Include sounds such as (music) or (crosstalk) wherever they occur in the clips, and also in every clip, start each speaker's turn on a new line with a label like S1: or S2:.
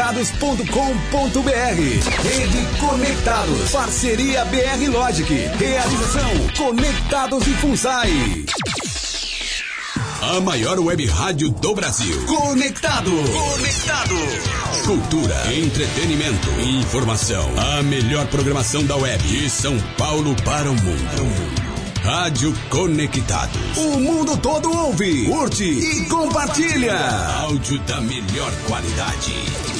S1: Radioconectados.com.br. Rede Conectados. Parceria BR Logic. Realização Conectados e FUNSAI. A maior web rádio do Brasil. Conectado. Conectado. Cultura, entretenimento, informação. A melhor programação da web de São Paulo para o mundo. Rádio Conectados. O mundo todo ouve, curte e compartilha. Áudio da melhor qualidade.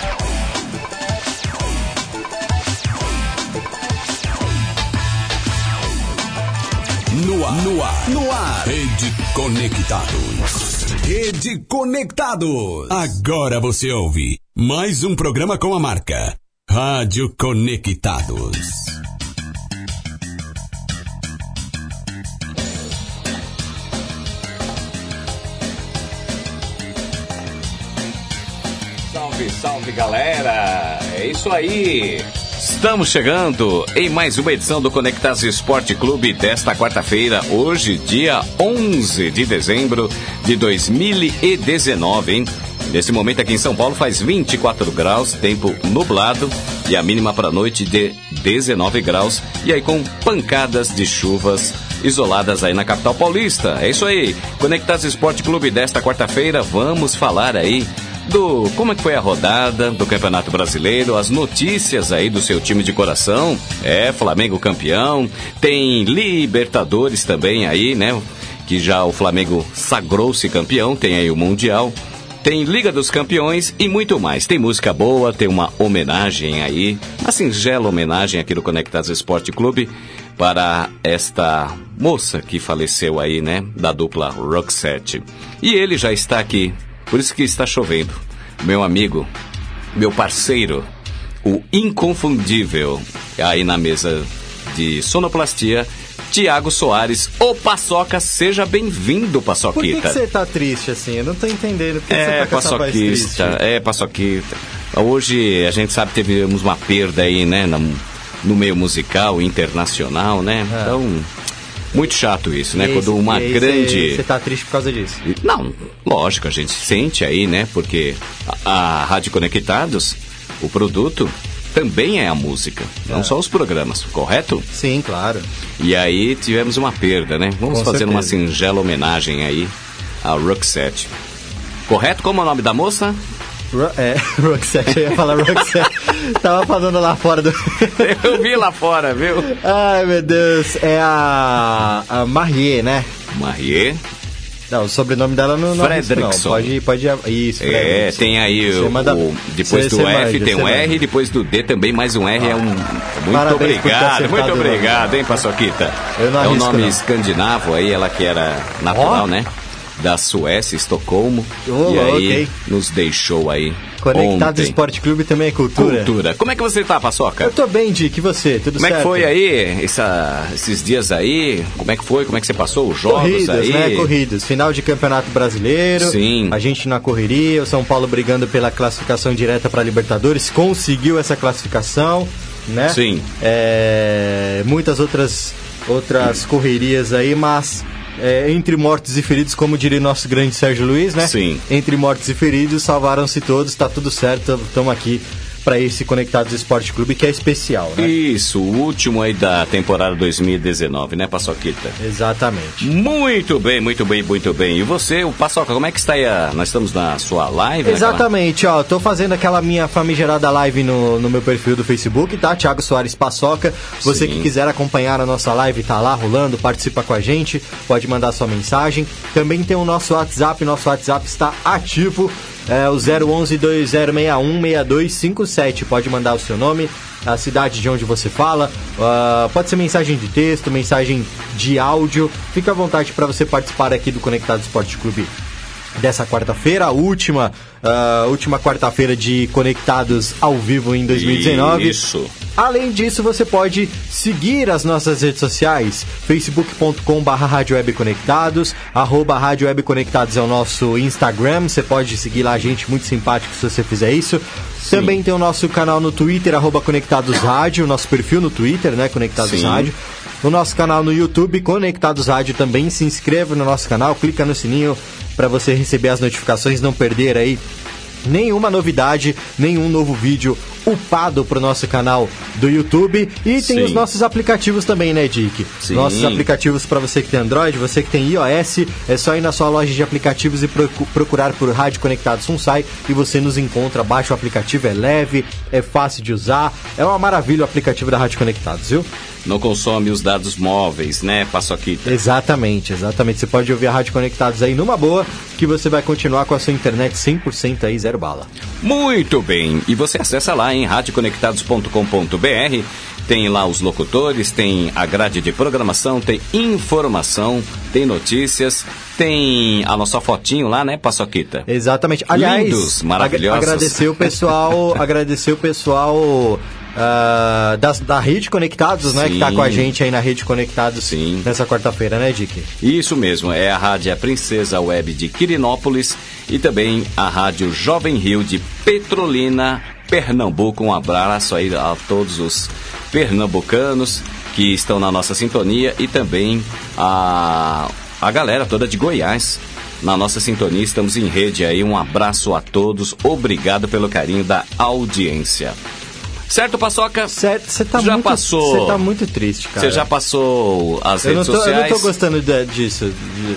S1: Ar, no ar, no ar. Rede Conectados. Rede Conectados. Agora você ouve mais um programa com a marca Rádio Conectados.
S2: Salve, salve galera! É isso aí! Estamos chegando em mais uma edição do Conectas Esporte Clube desta quarta-feira, hoje, dia 11 de dezembro de 2019, hein? Nesse momento aqui em São Paulo faz 24 graus, tempo nublado e a mínima para a noite de 19 graus. E aí com pancadas de chuvas isoladas aí na capital paulista. É isso aí. Conectados Esporte Clube desta quarta-feira, vamos falar aí do como é que foi a rodada do Campeonato Brasileiro, as notícias aí do seu time de coração. É, Flamengo campeão, tem Libertadores também aí, né? Que já o Flamengo sagrou-se campeão, tem aí o Mundial. Tem Liga dos Campeões e muito mais. Tem música boa, tem uma homenagem aí, uma singela homenagem aqui do Conectados Esporte Clube para esta moça que faleceu aí, né, da dupla Roxette. E ele já está aqui, por isso que está chovendo. Meu amigo, meu parceiro, o inconfundível, aí na mesa de sonoplastia, Tiago Soares, o Paçoca, seja bem-vindo, Paçoquita.
S3: Por que, que você tá triste assim? Eu não tô entendendo. Por que
S2: É,
S3: você tá
S2: paçoquista, é, paçoquita. Hoje a gente sabe que tivemos uma perda aí, né, no, no meio musical, internacional, né? Então, muito chato isso, né?
S3: É. E
S2: Quando uma grande...
S3: Você, tá triste por causa disso?
S2: Não, lógico, a gente sente aí, né? Porque a, a Rádio Conectados, o produto, também é a música, não só os programas, correto?
S3: Sim, claro.
S2: E aí tivemos uma perda, né? Vamos
S3: Com
S2: fazer
S3: certeza.
S2: uma singela homenagem aí a Roxette. Correto? Como é o nome da moça?
S3: Ro é, (laughs) Roxette, eu ia falar Roxette. Tava falando lá fora do. (laughs)
S2: Eu vi lá fora, viu?
S3: Ai, meu Deus. É a. A Marie, né?
S2: Marie.
S3: Não, o sobrenome dela não, não é isso, não.
S2: Fredrickson.
S3: Pode, pode. Isso,
S2: É,
S3: Fredrickson.
S2: tem aí o,
S3: manda-
S2: o- depois do F
S3: manja,
S2: tem um R,
S3: manja.
S2: depois do D também mais um R é um muito
S3: Parabéns
S2: obrigado, muito obrigado, hein, Paçoquita?
S3: Eu não
S2: é um nome
S3: não.
S2: escandinavo aí, ela que era natural,
S3: Ó.
S2: né? Da Suécia, Estocolmo.
S3: Ô,
S2: e aí
S3: ok.
S2: nos deixou aí
S3: Conectados
S2: ontem.
S3: Esporte Clube também é cultura.
S2: Cultura. Como é que você tá, Paçoca?
S3: Eu tô bem, Dick. E você? Tudo
S2: Como é
S3: certo?
S2: que foi aí essa- esses dias aí? Como é que foi? Como é que você passou os jogos
S3: Corridas,
S2: aí?
S3: né? Corridas. Final de Campeonato Brasileiro.
S2: Sim.
S3: A gente na correria. O São Paulo brigando pela classificação direta para Libertadores. Conseguiu essa classificação, né?
S2: Sim.
S3: É, muitas outras, outras correrias aí, mas é, entre mortos e feridos, como diria nosso grande Sérgio Luiz, né?
S2: Sim.
S3: Entre mortos e feridos, salvaram-se todos, tá tudo certo, estamos aqui para esse Conectados Esporte Clube que é especial, né?
S2: Isso, o último aí da temporada 2019, né, Paçoquita?
S3: Exatamente.
S2: Muito bem, muito bem, muito bem. E você, o Paçoca, como é que está aí? A... Nós estamos na sua live?
S3: Exatamente, naquela... ó, tô fazendo aquela minha famigerada live no, no meu perfil do Facebook, tá? Thiago Soares Paçoca. Você Sim. que quiser acompanhar a nossa live, tá lá rolando, participa com a gente, pode mandar sua mensagem. Também tem o nosso WhatsApp, nosso WhatsApp está ativo é o 011 2061 6257. Pode mandar o seu nome, a cidade de onde você fala. Uh, pode ser mensagem de texto, mensagem de áudio. Fica à vontade para você participar aqui do Conectado Esporte Clube dessa quarta-feira, a última, uh, última quarta-feira de Conectados ao vivo em 2019.
S2: Isso.
S3: Além disso, você pode seguir as nossas redes sociais, facebook.com barra Conectados, arroba Rádio Web Conectados é o nosso Instagram, você pode seguir lá a gente, muito simpático se você fizer isso. Sim. Também tem o nosso canal no Twitter, arroba Conectados (laughs) Rádio, nosso perfil no Twitter, né, Conectados Sim. Rádio. No nosso canal no YouTube, Conectados Rádio também, se inscreva no nosso canal, clica no sininho para você receber as notificações, não perder aí nenhuma novidade, nenhum novo vídeo upado pro nosso canal do YouTube e tem Sim. os nossos aplicativos também, né, Dick? Sim. Nossos aplicativos para você que tem Android, você que tem iOS, é só ir na sua loja de aplicativos e procurar por Rádio Conectado Sunsai e você nos encontra. Baixa o aplicativo, é leve, é fácil de usar, é uma maravilha o aplicativo da Rádio Conectados, viu?
S2: não consome os dados móveis, né, Paçoquita?
S3: Exatamente, exatamente. Você pode ouvir a Rádio Conectados aí numa boa, que você vai continuar com a sua internet 100% aí, zero bala.
S2: Muito bem, e você acessa lá em radioconectados.com.br, tem lá os locutores, tem a grade de programação, tem informação, tem notícias, tem a nossa fotinho lá, né, Paçoquita?
S3: Exatamente. Aliás,
S2: Lindos, maravilhosos.
S3: Agradecer o pessoal, (laughs) agradecer o pessoal Uh, da, da Rede Conectados, né? Sim. Que tá com a gente aí na Rede Conectados Sim. nessa quarta-feira, né, Dick?
S2: Isso mesmo, é a Rádio Princesa Web de Quirinópolis e também a Rádio Jovem Rio de Petrolina, Pernambuco. Um abraço aí a todos os pernambucanos que estão na nossa sintonia e também a, a galera toda de Goiás na nossa sintonia. Estamos em rede aí. Um abraço a todos. Obrigado pelo carinho da audiência. Certo, Paçoca?
S3: Certo, você tá já muito, passou. Você tá muito triste, cara.
S2: Você já passou as
S3: eu
S2: redes
S3: tô,
S2: sociais?
S3: Eu não tô gostando de, disso,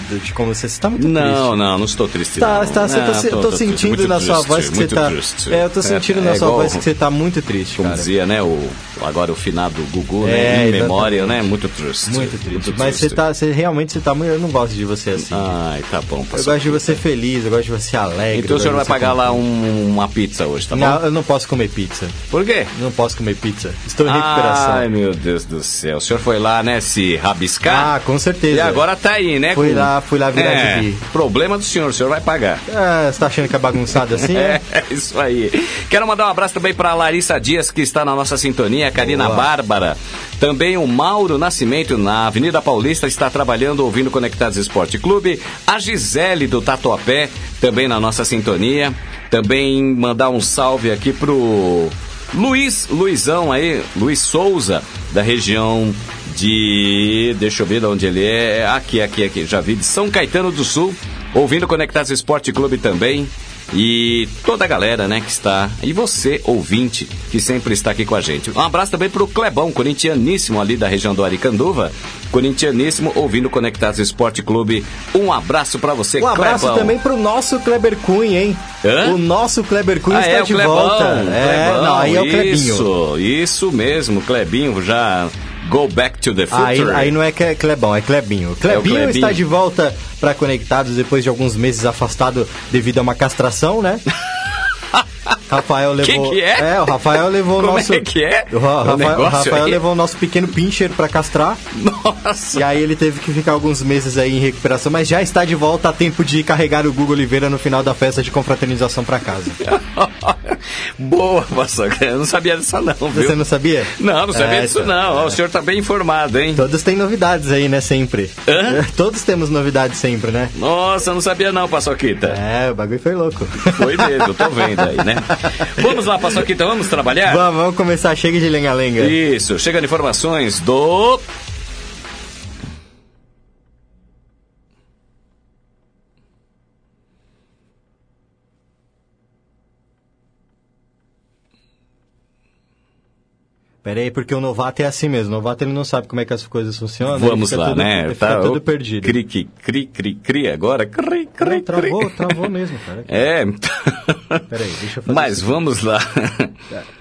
S3: de, de, como você, você tá muito
S2: não,
S3: triste.
S2: Não, não, não estou triste.
S3: Tá,
S2: não.
S3: tá, você
S2: não,
S3: tá, tô, tô, tô sentindo na sua voz que você tá.
S2: Triste.
S3: É, eu tô sentindo é, na é sua voz que você tá muito triste,
S2: como
S3: cara.
S2: dizia, né, o agora o finado Gugu, né, é, em memória, né, muito triste.
S3: Muito triste. Mas você tá, você realmente você tá muito, eu não gosto de você assim.
S2: Ai, tá bom,
S3: Eu gosto de você feliz, eu gosto de você alegre.
S2: Então o senhor vai pagar lá uma pizza hoje, tá bom?
S3: Não, eu não posso comer pizza.
S2: Por quê?
S3: Não posso comer pizza. Estou em recuperação. Ai,
S2: meu Deus do céu. O senhor foi lá, né, se rabiscar?
S3: Ah, com certeza.
S2: E agora tá aí, né?
S3: Fui com... lá, fui lá virar
S2: é, de Problema do senhor, o senhor vai pagar.
S3: É, você tá achando que é bagunçado assim? (laughs) é,
S2: é, isso aí. Quero mandar um abraço também pra Larissa Dias, que está na nossa sintonia, a Karina Boa. Bárbara. Também o Mauro Nascimento, na Avenida Paulista, está trabalhando, ouvindo Conectados Esporte Clube. A Gisele do Tatuapé, também na nossa sintonia. Também mandar um salve aqui pro Luiz, Luizão aí, Luiz Souza, da região de. Deixa eu ver de onde ele é. Aqui, aqui, aqui. Já vi de São Caetano do Sul. Ouvindo Conectados Esporte Clube também. E toda a galera, né, que está. E você, ouvinte, que sempre está aqui com a gente. Um abraço também para o Clebão, corintianíssimo ali da região do Aricanduva. Corintianíssimo, ouvindo Conectados Esporte Clube. Um abraço para você,
S3: Um abraço
S2: Clebão.
S3: também para o nosso Kleber Cunha, hein? Hã? O nosso Kleber Cunha ah, está
S2: é,
S3: de
S2: Clebão,
S3: volta.
S2: É,
S3: Clebão, não, aí é o Clebinho.
S2: Isso, isso mesmo, Clebinho já Go Back to the Future.
S3: Aí, aí não é Clebão, é Clebinho. Clebinho, é Clebinho. está de volta para Conectados depois de alguns meses afastado devido a uma castração, né? (laughs) Rafael levou.
S2: Que que é?
S3: É, o Rafael levou
S2: Como
S3: o nosso.
S2: É que é?
S3: O, Rafael, o Rafael levou o nosso pequeno pincher para castrar.
S2: Nossa!
S3: E aí ele teve que ficar alguns meses aí em recuperação, mas já está de volta a tempo de carregar o Google Oliveira no final da festa de confraternização para casa. (laughs)
S2: Boa, Paçoca. Eu não sabia disso não, viu?
S3: Você não sabia?
S2: Não, não sabia é, disso não. É. O senhor está bem informado, hein?
S3: Todos têm novidades aí, né, sempre.
S2: Hã? (laughs)
S3: Todos temos novidades sempre, né?
S2: Nossa, eu não sabia não, Paçoquita.
S3: É, o bagulho foi louco.
S2: Foi mesmo, tô vendo aí, né? (laughs) (laughs) Vamos lá, Paçoquita, vamos trabalhar?
S3: Vamos, vamos começar. Chega de lenga-lenga.
S2: Isso, chega de informações do...
S3: Pera aí, porque o novato é assim mesmo. O novato ele não sabe como é que as coisas funcionam.
S2: Vamos lá,
S3: tudo-
S2: né?
S3: Ele fica tudo perdido.
S2: Cri, cri, cri, cri, cri, agora. Cri, cri,
S3: Não, travou,
S2: cri.
S3: travou mesmo, cara. (laughs)
S2: É.
S3: Peraí, deixa eu fazer
S2: Mas vamos lá.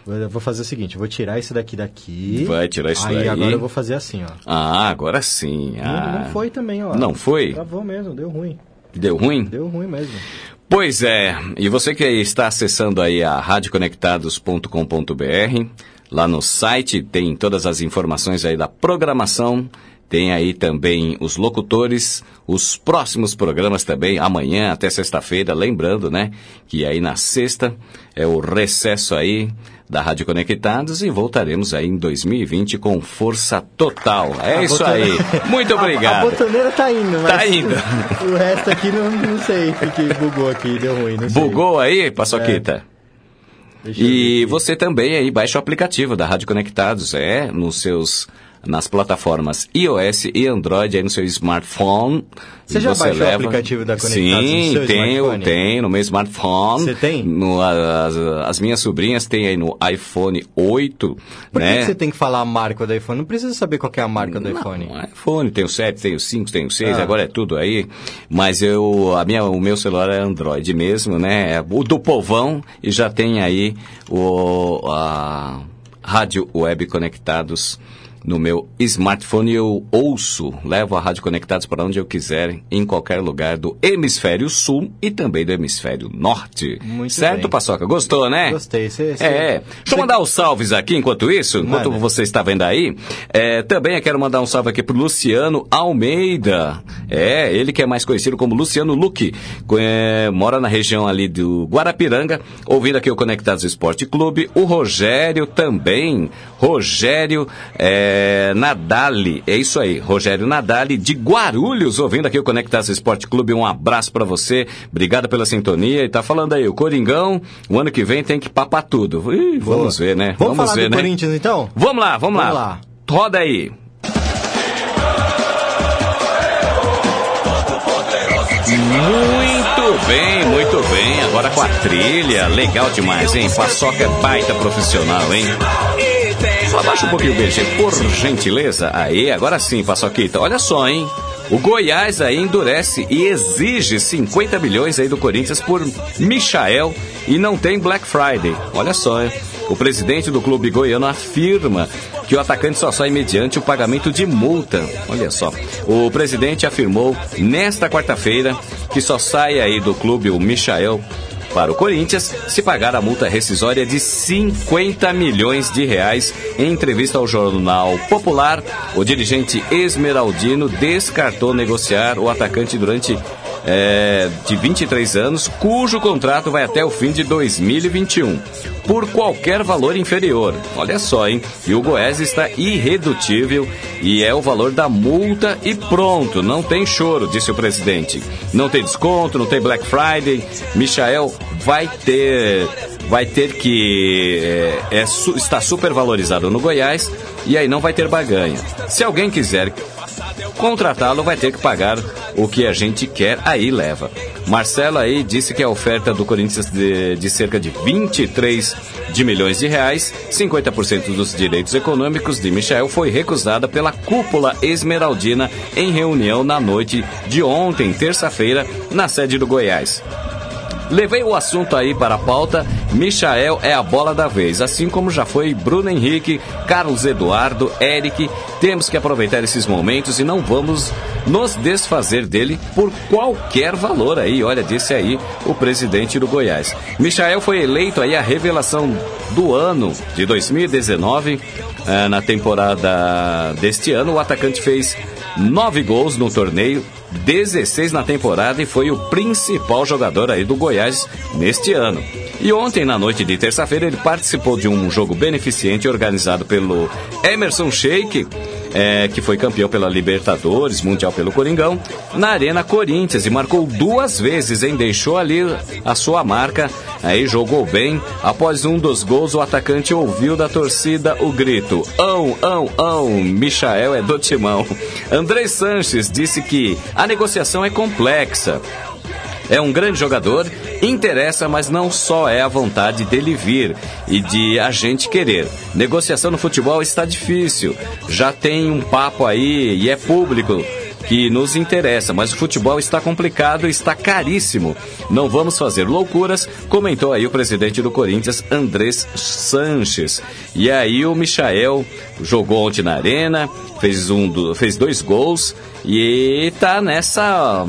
S3: Eu vou fazer o seguinte, vou tirar isso daqui daqui.
S2: Vai tirar isso
S3: aí,
S2: daí.
S3: agora eu vou fazer assim, ó.
S2: Ah, agora sim.
S3: Não,
S2: Ah.
S3: não foi também, ó.
S2: Não foi?
S3: Travou mesmo, deu ruim.
S2: Deu ruim?
S3: Deu ruim mesmo.
S2: Pois é, e você que está acessando aí a radioconectados.com.br, lá no site tem todas as informações aí da programação, tem aí também os locutores, os próximos programas também, amanhã até sexta-feira, lembrando, né, que aí na sexta é o recesso aí da Rádio Conectados e voltaremos aí em 2020 com força total. É
S3: A
S2: isso aí. Muito
S3: A- (laughs) A,
S2: obrigado.
S3: botoneira tá indo, mas...
S2: Tá indo.
S3: O resto aqui não, não sei, porque bugou aqui, deu ruim, não sei.
S2: Bugou aí, Paçoquita?
S3: Deixa
S2: E você também aí baixa o aplicativo da Rádio Conectados, é, nos seus nas plataformas iOS e Android aí no seu smartphone.
S3: Você já baixou o aplicativo da Conectados no
S2: Sim,
S3: seu
S2: tenho,
S3: smartphone?
S2: tenho no meu smartphone.
S3: Você tem?
S2: No, as, as minhas sobrinhas têm aí no iPhone 8,
S3: Por que
S2: né?
S3: que você tem que falar a marca do iPhone? Não precisa saber qual que é a marca do iPhone.
S2: Não, iPhone, tenho 7, tenho 5, tenho 6,
S3: Ah.
S2: agora é tudo aí. Mas eu, a minha, o meu celular é Android mesmo, né? É o do povão e já tem aí o, a Rádio Web Conectados no meu smartphone. Eu ouço, levo a Rádio Conectados para onde eu quiser, em qualquer lugar do hemisfério sul e também do hemisfério norte.
S3: Muito
S2: certo,
S3: bem.
S2: Paçoca? Gostou, né?
S3: Gostei. Você, você-
S2: É, deixa eu mandar os salves aqui enquanto isso, enquanto
S3: Manda.
S2: você está vendo aí. É, também eu quero mandar um salve aqui pro Luciano Almeida. É, ele que é mais conhecido como Luciano Luque. É, mora na região ali do Guarapiranga, ouvindo aqui o Conectados Esporte Clube. O Rogério também. Rogério é, Nadali. É isso aí, Rogério Nadali de Guarulhos, ouvindo aqui o Conectados Esporte Clube. Um abraço pra você. Obrigado pela sintonia. E tá falando aí, o Coringão, o ano que vem tem que papar tudo. Ih, vamos ver, né?
S3: Vamos, falar
S2: ver,
S3: do
S2: né?
S3: Corinthians, então?
S2: Vamos lá, vamos,
S3: Vamos
S2: lá.
S3: lá.
S2: Roda aí. Muito bem, muito bem. Agora com a trilha. Legal demais, hein? Paçoca é baita profissional, hein? Só abaixa um pouquinho o BG, por gentileza. Aí, agora sim, Paçoquita. Olha só, hein? O Goiás aí endurece e exige 50 milhões aí do Corinthians por Michael e não tem Black Friday. Olha só, hein? O presidente do clube goiano afirma que o atacante só sai mediante o pagamento de multa. Olha só. O presidente afirmou nesta quarta-feira que só sai aí do clube o Michael para o Corinthians se pagar a multa rescisória de 50 milhões de reais. Em entrevista ao jornal Popular, o dirigente esmeraldino descartou negociar o atacante durante é, de 23 anos, cujo contrato vai até o fim de 2021, por qualquer valor inferior. Olha só, hein? E o Goiás está irredutível e é o valor da multa e pronto, não tem choro, disse o presidente. Não tem desconto, não tem Black Friday. Michael vai ter vai ter que é, é, está super valorizado no Goiás e aí não vai ter baganha. Se alguém quiser contratá-lo, vai ter que pagar o que a gente quer, aí leva. Marcelo aí disse que a oferta do Corinthians de, de cerca de 23 de milhões de reais, 50% dos direitos econômicos de Michel foi recusada pela cúpula esmeraldina em reunião na noite de ontem, terça-feira, na sede do Goiás. Levei o assunto aí para a pauta. Michael é a bola da vez, assim como já foi Bruno Henrique, Carlos Eduardo, Eric. Temos que aproveitar esses momentos e não vamos nos desfazer dele por qualquer valor aí. Olha, disse aí o presidente do Goiás. Michael foi eleito aí a revelação do ano de 2019. Eh, na temporada deste ano, o atacante fez nove gols no torneio 16 na temporada e foi o principal jogador aí do Goiás neste ano. E ontem, na noite de terça-feira, ele participou de um jogo beneficente organizado pelo Emerson Sheik, é, que foi campeão pela Libertadores, Mundial pelo Coringão, na Arena Corinthians e marcou duas vezes, hein? Deixou ali a sua marca, aí jogou bem. Após um dos gols, o atacante ouviu da torcida o grito: Ão, ão, ão, Michael é do timão. André Sanches disse que a negociação é complexa. É um grande jogador Interessa, mas não só é a vontade dele vir e de a gente querer. Negociação no futebol está difícil. Já tem um papo aí e é público que nos interessa, mas o futebol está complicado está caríssimo. Não vamos fazer loucuras, comentou aí o presidente do Corinthians, Andrés Sanches. E aí o Michael jogou ontem na arena, fez, um, fez dois gols e tá nessa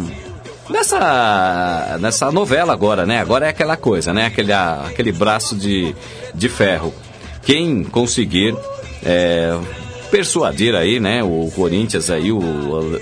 S2: nessa nessa novela agora, né? Agora é aquela coisa, né? Aquele, aquele braço de, de ferro. Quem conseguir é, persuadir aí, né, o Corinthians aí, o,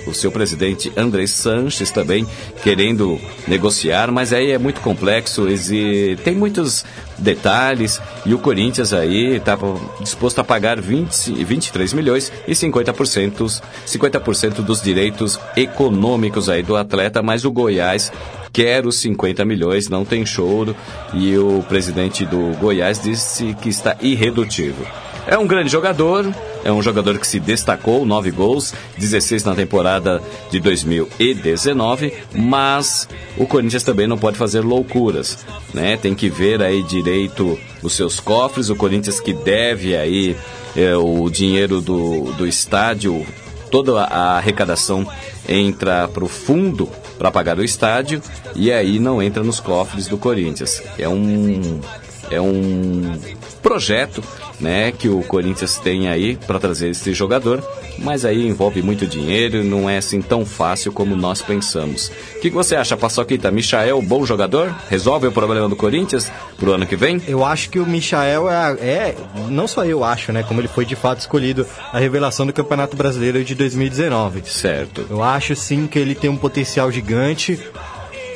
S2: o seu presidente André Sanches também querendo negociar, mas aí é muito complexo, e tem muitos detalhes e o Corinthians aí está disposto a pagar 20, 23 milhões e 50%, 50% dos direitos econômicos aí do atleta, mas o Goiás quer os 50 milhões, não tem choro e o presidente do Goiás disse que está irredutível. É um grande jogador, é um jogador que se destacou, 9 gols, 16 na temporada de 2019, mas o Corinthians também não pode fazer loucuras, né? Tem que ver aí direito os seus cofres, o Corinthians que deve aí é, o dinheiro do, do estádio, toda a arrecadação entra para o fundo para pagar o estádio e aí não entra nos cofres do Corinthians. É um é um projeto né, que o Corinthians tem aí para trazer esse jogador, mas aí envolve muito dinheiro, não é assim tão fácil como nós pensamos. O que, que você acha, Paçoquita? Michael, bom jogador? Resolve o problema do Corinthians pro ano que vem?
S3: Eu acho que o Michael é, é, não só eu acho, né, como ele foi de fato escolhido a revelação do Campeonato Brasileiro de 2019.
S2: Certo.
S3: Eu acho sim que ele tem um potencial gigante.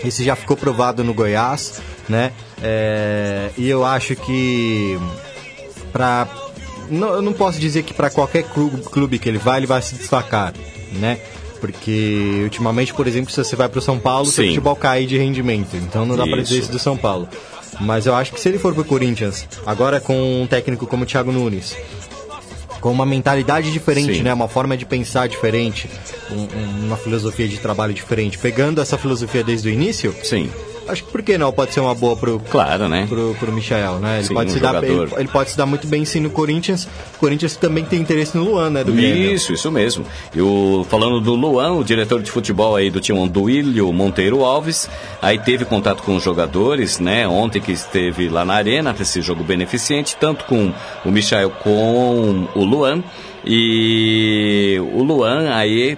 S3: Esse já ficou provado no Goiás, né? É, e eu acho que para não, eu não posso dizer que para qualquer clube, que ele vai, ele vai se destacar, né? Porque ultimamente, por exemplo, se você vai para o São Paulo, o futebol cai de rendimento. Então não dá para dizer isso do São Paulo. Mas eu acho que se ele for para o Corinthians, agora com um técnico como o Thiago Nunes, com uma mentalidade diferente, Sim. né? Uma forma de pensar diferente, um, uma filosofia de trabalho diferente, pegando essa filosofia desde o início,
S2: Sim
S3: acho que por que não pode ser uma boa pro,
S2: claro, né?
S3: pro, pro Michael, né? Ele, sim, pode um se dar, ele, ele, pode se dar muito bem sim no Corinthians. O Corinthians também tem interesse no Luan, né?
S2: Do isso, isso mesmo. E o, falando do Luan, o diretor de futebol aí do time do Willio Monteiro Alves, aí teve contato com os jogadores, né? Ontem que esteve lá na arena, esse jogo beneficente, tanto com o Michael com o Luan. E o Luan aí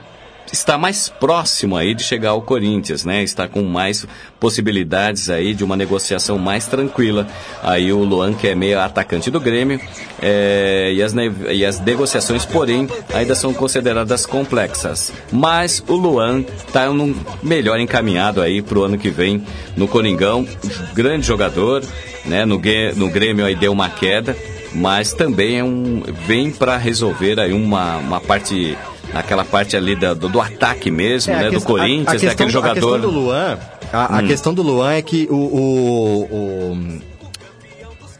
S2: está mais próximo aí de chegar ao Corinthians, né? Está com mais possibilidades aí de uma negociação mais tranquila. Aí o Luan, que é meio atacante do Grêmio, é, e, as e as negociações, porém, ainda são consideradas complexas. Mas o Luan está um melhor encaminhado aí para o ano que vem no Coringão. Grande jogador, né? No, no Grêmio aí deu uma queda, mas também é um, vem para resolver aí uma, uma parte naquela parte ali do, do ataque mesmo, é, né? Questão, do Corinthians, a, a questão, daquele jogador.
S3: A questão do Luan, a, hum. a questão do Luan é que o, o, o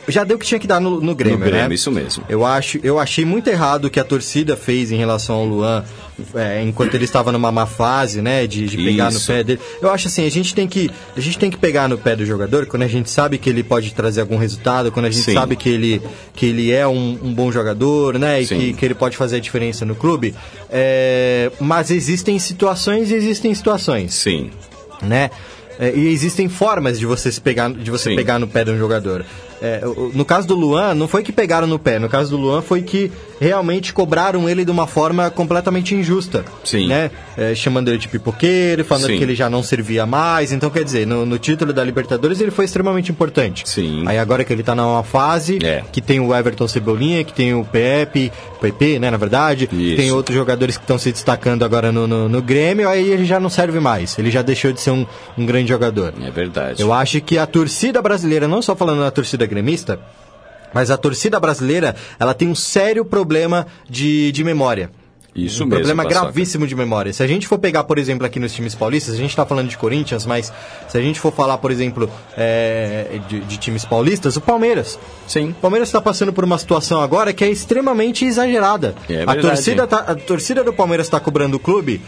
S3: já deu o que tinha que dar no, no Grêmio, no Grêmio, né?
S2: isso mesmo.
S3: Eu, acho, eu achei muito errado o que a torcida fez em relação ao Luan, é, enquanto ele estava numa má fase, né? De, de pegar isso. no pé dele. Eu acho assim, a gente, tem que, a gente tem que pegar no pé do jogador quando a gente sabe que ele pode trazer algum resultado, quando a gente Sim. sabe que ele, que ele é um, um bom jogador, né? E que, que ele pode fazer a diferença no clube. É, mas existem situações e existem situações.
S2: Sim.
S3: Né? É, e existem formas de você se pegar, de você pegar no pé de um jogador. É, no caso do Luan, não foi que pegaram no pé. No caso do Luan, foi que realmente cobraram ele de uma forma completamente injusta.
S2: Sim.
S3: Né? É, chamando ele de pipoqueiro, falando Sim. que ele já não servia mais. Então, quer dizer, no, no, título da Libertadores ele foi extremamente importante.
S2: Sim.
S3: Aí agora que ele tá numa fase, é. que tem o Everton Cebolinha, que tem o Pepe, PP, né, na verdade, Isso. tem outros jogadores que estão se destacando agora no, no, no, Grêmio, aí ele já não serve mais. Ele já deixou de ser um, um grande jogador.
S2: É verdade.
S3: Eu acho que a torcida brasileira, não só falando da torcida gremista, mas a torcida brasileira, ela tem um sério problema de, de memória.
S2: Isso
S3: um
S2: mesmo.
S3: problema gravíssimo de memória. Se a gente for pegar, por exemplo, aqui nos times paulistas, a gente está falando de Corinthians, mas se a gente for falar, por exemplo, é, de, de, times paulistas, o Palmeiras.
S2: Sim.
S3: O Palmeiras está passando por uma situação agora que é extremamente exagerada.
S2: É
S3: a, torcida tá, a torcida do Palmeiras está cobrando o clube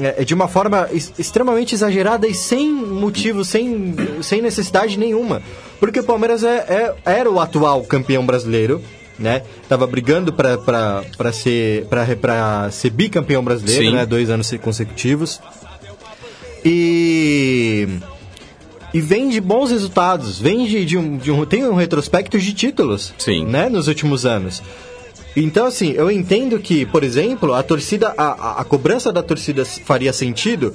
S3: é, de uma forma extremamente exagerada e sem motivo, sem, sem necessidade nenhuma. Porque o Palmeiras é, é- era o atual campeão brasileiro, né? Tava brigando pra ser, pra, pra ser bicampeão brasileiro,
S2: Sim.
S3: né? Dois anos consecutivos. E. E vem de bons resultados, vem de, de um, de um. Tem um retrospecto de títulos.
S2: Sim.
S3: Né, nos últimos anos. Então, assim, eu entendo que, por exemplo, a torcida. A, a, a cobrança da torcida faria sentido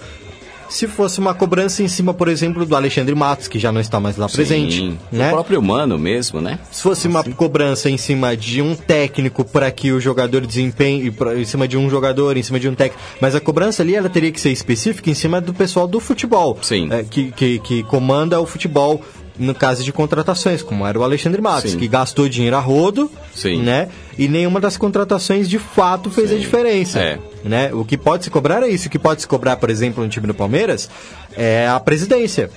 S3: se fosse uma cobrança em cima, por exemplo, do Alexandre Matos, que já não está mais lá presente.
S2: Sim.
S3: Né?
S2: O próprio humano mesmo, né?
S3: Se fosse uma cobrança em cima de um técnico para que o jogador desempenhe, pra- em cima de um jogador, em cima de um técnico, mas a cobrança ali ela teria que ser específica em cima do pessoal do futebol,
S2: Sim.
S3: é, que, que, que comanda o futebol no caso de contratações, como era o Alexandre Matos,
S2: Sim.
S3: que gastou dinheiro a rodo,
S2: Sim.
S3: né? E nenhuma das contratações de fato fez a diferença.
S2: É.
S3: Né? O que pode se cobrar é isso. O que pode se cobrar, por exemplo, no time do Palmeiras é a presidência.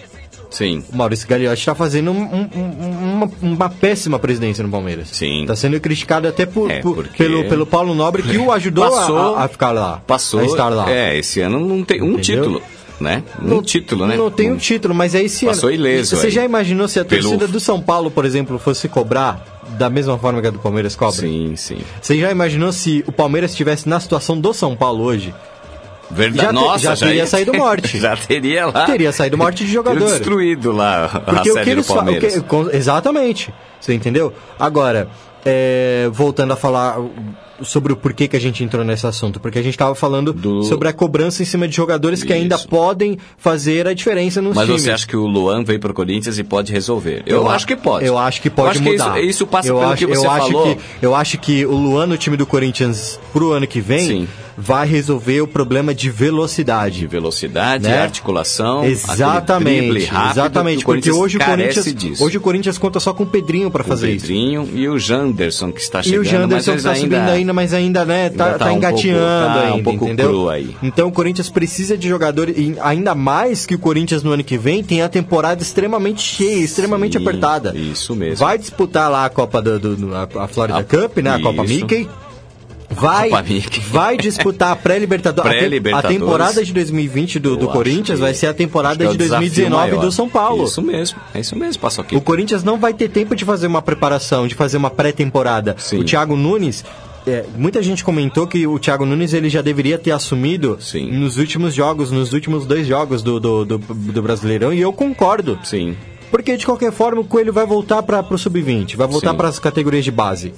S2: Sim.
S3: O Maurício Gagliotti está fazendo um- um- um- uma, uma péssima presidência no Palmeiras.
S2: Sim.
S3: Está sendo criticado até por,
S2: É,
S3: por- pelo, pelo Paulo Nobre, que o ajudou a-
S2: Passou-
S3: a, a ficar lá.
S2: Passou.
S3: A estar lá.
S2: É, esse ano não tem um
S3: Entendeu?
S2: título, né? Um título, né?
S3: Não tem um título, mas é esse
S2: Passou ileso
S3: Você
S2: aí.
S3: já imaginou se a
S2: Pelo-
S3: torcida do São Paulo, por exemplo, fosse cobrar da mesma forma que a do Palmeiras cobra?
S2: Sim, sim.
S3: Você já imaginou se o Palmeiras estivesse na situação do São Paulo hoje?
S2: Verdade.
S3: Já
S2: Nossa,
S3: já teria
S2: ia-
S3: saído morte. (laughs)
S2: já teria lá.
S3: Teria saído morte de jogador.
S2: Destruído lá a
S3: Porque o
S2: sede do Palmeiras.
S3: que- Exatamente. Você entendeu? Agora, é, voltando a falar sobre o porquê que a gente entrou nesse assunto. Porque a gente estava falando
S2: Do-
S3: sobre a cobrança em cima de jogadores que ainda
S2: Isso.
S3: podem fazer a diferença nos
S2: Mas
S3: times.
S2: você acha que o Luan veio pro Corinthians e pode resolver? Eu,
S3: a-
S2: acho que pode.
S3: Eu acho que pode
S2: Eu acho que
S3: mudar.
S2: isso, isso passa
S3: eu
S2: pelo
S3: acho,
S2: que você
S3: eu acho
S2: falou.
S3: Que, eu acho que o Luan no time do Corinthians pro ano que vem
S2: Sim.
S3: Vai resolver o problema de velocidade.
S2: De velocidade,
S3: Né?
S2: articulação,
S3: Exatamente,
S2: rápido,
S3: exatamente, porque hoje o Corinthians,
S2: disso.
S3: hoje o Corinthians conta só com o Pedrinho para fazer isso.
S2: Pedrinho e o Janderson que está
S3: E
S2: chegando,
S3: o Janderson
S2: mas
S3: que tá
S2: ainda,
S3: subindo ainda, mas ainda, né, tá,
S2: ainda
S3: tá
S2: tá um
S3: engatinhando
S2: pouco- tá um
S3: ainda,
S2: pouco
S3: entendeu?
S2: cru aí.
S3: Então o Corinthians precisa de jogadores, e ainda mais que o Corinthians no ano que vem tem a temporada extremamente cheia, extremamente
S2: Sim,
S3: apertada.
S2: isso mesmo.
S3: Vai disputar lá a Copa do, do- a, a Florida
S2: A-
S3: Cup, né, a
S2: isso. Copa Mickey.
S3: Vai disputar a pré-libertadores. A tem- a, temporada de 2020 do, do Corinthians vai ser a temporada
S2: é
S3: de
S2: desafio
S3: 2019
S2: maior.
S3: do São Paulo.
S2: Isso mesmo, é isso mesmo, aqui.
S3: O Corinthians não vai ter tempo de fazer uma preparação, de fazer uma pré-temporada. O Thiago Nunes, é, muita gente comentou que o Thiago Nunes ele já deveria ter assumido
S2: Sim.
S3: nos últimos jogos, nos últimos dois jogos do, do, do, do Brasileirão, e eu concordo.
S2: Sim.
S3: Porque de qualquer forma o Coelho vai voltar para o sub-20, vai voltar para as categorias de base.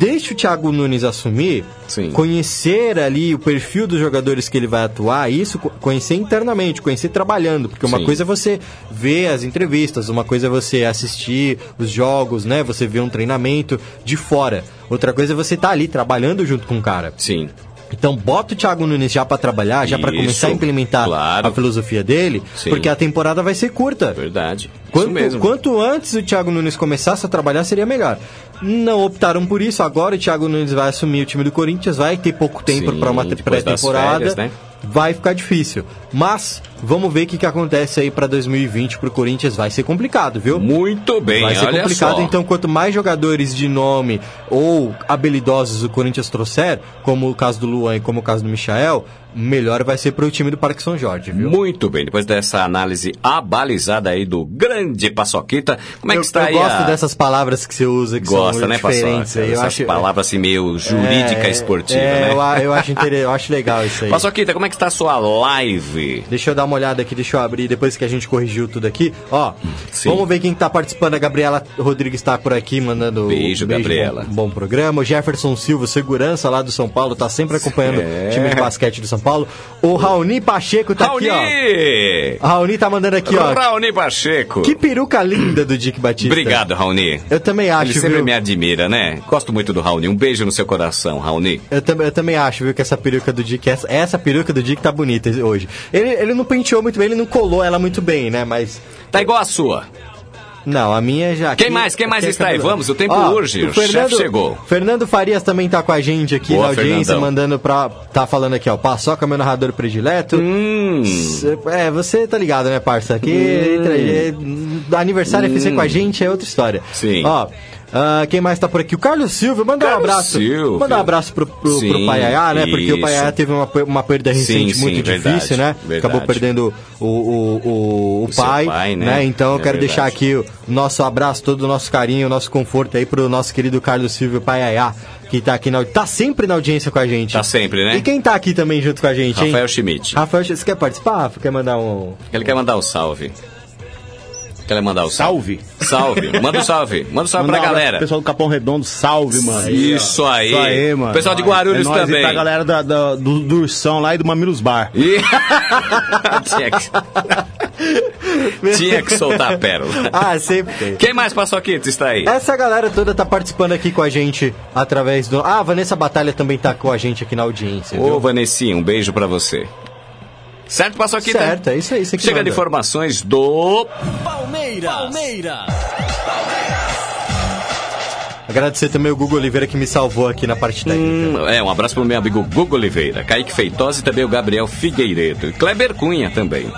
S3: Deixa o Thiago Nunes assumir,
S2: Sim.
S3: conhecer ali o perfil dos jogadores que ele vai atuar, isso co- conhecer internamente, conhecer trabalhando, porque uma
S2: Sim.
S3: coisa é você ver as entrevistas, uma coisa é você assistir os jogos, né? Você ver um treinamento de fora. Outra coisa é você estar ali trabalhando junto com o cara.
S2: Sim.
S3: Então bota o Thiago Nunes já para trabalhar, já para começar a implementar
S2: claro.
S3: a filosofia dele,
S2: Sim.
S3: porque a temporada vai ser curta.
S2: Verdade. Isso
S3: Quanto,
S2: mesmo.
S3: quanto antes o Thiago Nunes começasse a trabalhar, seria melhor. Não optaram por isso, agora o Thiago Nunes vai assumir o time do Corinthians, vai ter pouco tempo para uma pré-temporada.
S2: né?
S3: Vai ficar difícil. Mas vamos ver o que, que acontece aí para 2020 pro Corinthians. Vai ser complicado, viu?
S2: Muito bem,
S3: Vai ser
S2: olha
S3: complicado,
S2: só.
S3: então quanto mais jogadores de nome ou habilidosos o Corinthians trouxer, como o caso do Luan e como o caso do Michael, melhor vai ser pro time do Parque São Jorge, viu?
S2: Muito bem, depois dessa análise abalizada aí do grande Paçoquita, como é que
S3: eu,
S2: está
S3: eu
S2: aí
S3: gosto
S2: a...
S3: dessas palavras que você usa, que
S2: Gosta,
S3: são
S2: né,
S3: diferentes.
S2: Paçoca?
S3: eu
S2: Essas
S3: acho,
S2: palavras assim meio jurídica
S3: é,
S2: esportiva,
S3: é,
S2: né?
S3: Eu, eu acho inter... eu acho legal isso aí. (laughs)
S2: Paçoquita, como é que está a sua live?
S3: Deixa eu dar uma olhada aqui, deixa eu abrir, depois que a gente corrigiu tudo aqui. Ó,
S2: Sim.
S3: vamos ver quem tá participando. A Gabriela Rodrigues tá por aqui, mandando
S2: Beijo, Gabriela.
S3: Bom, bom programa. O Jefferson Silva, segurança lá do São Paulo, tá sempre acompanhando
S2: É.
S3: o time de basquete do São Paulo. O Raoni Pacheco tá aqui, ó.
S2: Raoni!
S3: Raoni tá mandando aqui, ó.
S2: Raoni Pacheco.
S3: Que peruca linda do Dick Batista.
S2: Obrigado, Raoni.
S3: Eu também acho,
S2: Ele sempre
S3: viu?
S2: me admira, né? Gosto muito do Raoni. Um beijo no seu coração, Raoni.
S3: Eu, tam- eu também acho, viu, que essa peruca do Dick, essa, essa peruca do Dick tá bonita hoje. Ele, ele não penteou muito bem, ele não colou ela muito bem, né? Mas.
S2: Tá igual a sua.
S3: Não, a minha já.
S2: Quem mais? Quem mais
S3: é
S2: está aí? Vamos, o tempo
S3: Ó,
S2: urge, o chefe chegou.
S3: Fernando Farias também tá com a gente aqui
S2: Boa,
S3: na audiência,
S2: Fernandão.
S3: mandando pra. Tá falando aqui, ó. Paçoca, meu narrador predileto.
S2: Hum.
S3: É, você tá ligado, né, parça? Aqui, entra aí, é, aniversário FC com a gente é outra história.
S2: Sim.
S3: Ó, Uh, quem mais tá por aqui? O Carlos Silva. Manda
S2: Carlos
S3: um abraço.
S2: Silva.
S3: Manda um abraço pro, pro,
S2: Sim,
S3: pro Paiaiá, né? Porque o
S2: isso.
S3: Paiaiá teve uma, uma perda recente
S2: Sim,
S3: muito
S2: sim,
S3: difícil,
S2: verdade,
S3: né?
S2: verdade.
S3: Acabou perdendo o, o, o, o pai,
S2: pai, né?
S3: né? Então eu
S2: É
S3: quero deixar
S2: verdade.
S3: aqui o nosso abraço, todo o nosso carinho, o nosso conforto aí pro nosso querido Carlos Silva Paiaiá, que tá aqui na, tá sempre na audiência com a gente.
S2: Tá sempre, né?
S3: E quem tá aqui também junto com a gente, hein?
S2: Rafael Schmidt.
S3: Rafael, você quer participar? Rafa? Quer mandar um.
S2: Ele quer mandar o salve. Quer mandar o salve?
S4: Salve.
S2: Salve. Manda o salve. Manda o salve
S4: Mandar
S2: pra
S4: um
S2: galera.
S4: Pessoal do Capão Redondo, salve, mano.
S2: Isso aí.
S4: Isso aí, mano.
S2: Pessoal de Guarulhos
S4: é
S2: também.
S4: E pra galera da- da- do, do Ursão lá e do Mamilos Bar.
S2: Ih, (laughs) Tinha que... Tinha que soltar a pérola.
S3: Ah, sempre tem.
S2: Quem mais passou aqui? Está aí.
S3: Essa galera toda tá participando aqui com a gente através do. Ah, a Vanessa Batalha também tá com a gente aqui na audiência.
S2: Ô,
S3: viu?
S2: Vanessinha, um beijo pra você. Certo? Passou aqui, né?
S3: certo, é isso aí. Você que
S2: Chega
S3: manda.
S2: de informações do...
S5: Palmeiras. Palmeiras.
S3: Agradecer também o Google Oliveira que me salvou aqui na parte técnica.
S2: Hum, é, um abraço pro meu amigo Gugo Oliveira, Kaique Feitosa e também o Gabriel Figueiredo. E Kleber Cunha também.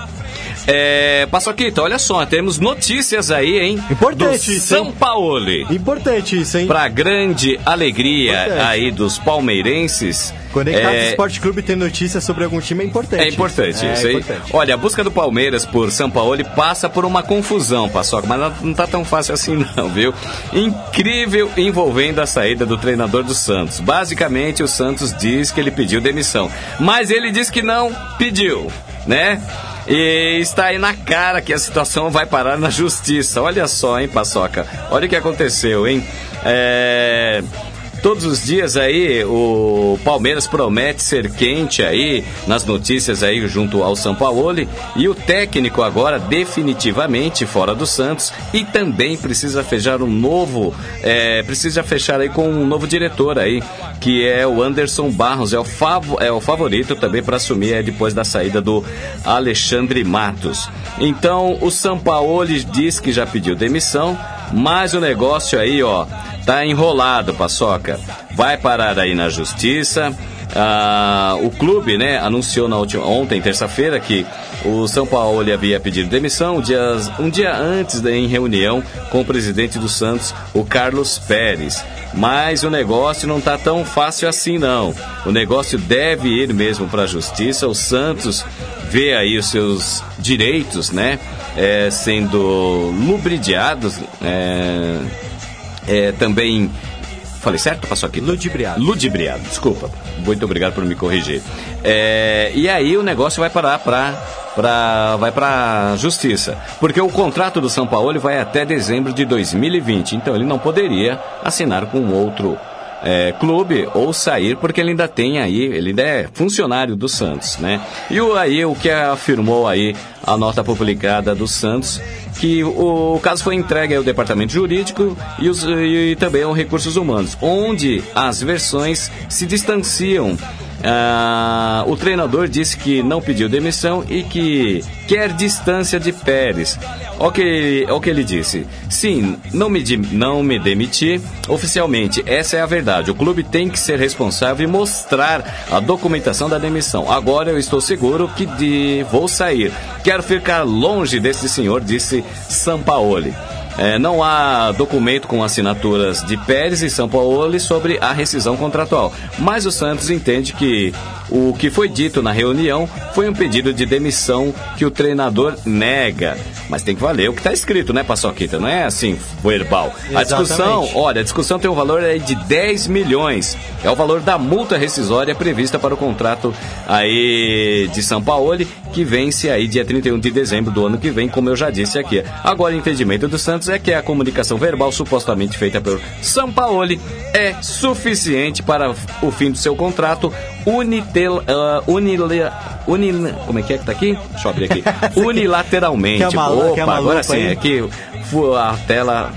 S2: É, Paçoquita, olha só, temos notícias aí, hein?
S3: Importante
S2: do São
S3: hein?
S2: Paulo.
S3: Importante isso, hein?
S2: Pra grande alegria
S3: Importante.
S2: aí dos palmeirenses.
S3: Conectado
S2: é,
S3: Esporte Clube ter notícias sobre algum time é importante.
S2: É importante
S3: É
S2: isso aí.
S3: importante.
S2: Olha, a busca do Palmeiras por São Paulo passa por uma confusão, Paçoca, mas não- não tá tão fácil assim (laughs) não, viu? Incrível envolvendo a saída do treinador do Santos. Basicamente, o Santos diz que ele pediu demissão, mas ele diz que não pediu, né? E está aí na cara que a situação vai parar na justiça. Olha só, hein, Paçoca? Olha o que aconteceu, hein? É... Todos os dias aí o Palmeiras promete ser quente aí nas notícias aí junto ao São Paulo e o técnico agora definitivamente fora do Santos e também precisa fechar um novo, é, precisa fechar aí com um novo diretor aí que é o Anderson Barros é o, favo, é o favorito também para assumir depois da saída do Alexandre Matos. Então o São Paulo diz que já pediu demissão, mas o negócio aí ó tá enrolado, Paçoca. Vai parar aí na justiça. Ah, o clube, né, anunciou na última, ontem, terça-feira, que o São Paulo havia pedido demissão dias, um dia antes, em reunião com o presidente do Santos, o Carlos Pérez. Mas o negócio não tá tão fácil assim, não. O negócio deve ir mesmo para a justiça. O Santos vê aí os seus direitos, né, eh, sendo lubridiados. eh, é, também. Falei certo? Passou aqui.
S3: Ludibriado.
S2: Ludibriado, desculpa. Muito obrigado por me corrigir. É, e aí o negócio vai parar para pra, vai para justiça, porque o contrato do São Paulo vai até dezembro de 2020, então ele não poderia assinar com outro é, clube ou sair porque ele ainda tem aí, ele ainda é funcionário do Santos, né? E o, aí o que afirmou aí a nota publicada do Santos que o, caso foi entregue ao departamento jurídico e, os, e também ao recursos humanos, onde as versões se distanciam. Ah, o treinador disse que não pediu demissão e que quer distância de Pérez. O que, o que ele disse? Sim, não me, não me demiti oficialmente. Essa é a verdade. O clube tem que ser responsável e mostrar a documentação da demissão. Agora eu estou seguro que de, vou sair. Quero ficar longe desse senhor, disse Sampaoli. É, não há documento com assinaturas de Pérez e São Paulo sobre a rescisão contratual, mas o Santos entende que o que foi dito na reunião foi um pedido de demissão que o treinador nega. Mas tem que valer o que está escrito, né, Paçoquita? Não é assim, verbal. A discussão,
S3: Exatamente.
S2: olha, a discussão tem um valor aí de 10 milhões. É o valor da multa rescisória prevista para o contrato aí de São Paulo, que vence aí dia 31 de dezembro do ano que vem, como eu já disse aqui. Agora, o entendimento do Santos é que a comunicação verbal supostamente feita pelo São Paulo é suficiente para o fim do seu contrato unitel, uh, unile- unil- como é que é que tá aqui? Deixa eu abrir aqui. (laughs) Unilateralmente.
S3: Quer uma-
S2: Opa,
S3: quer uma
S2: agora sim, é que a tela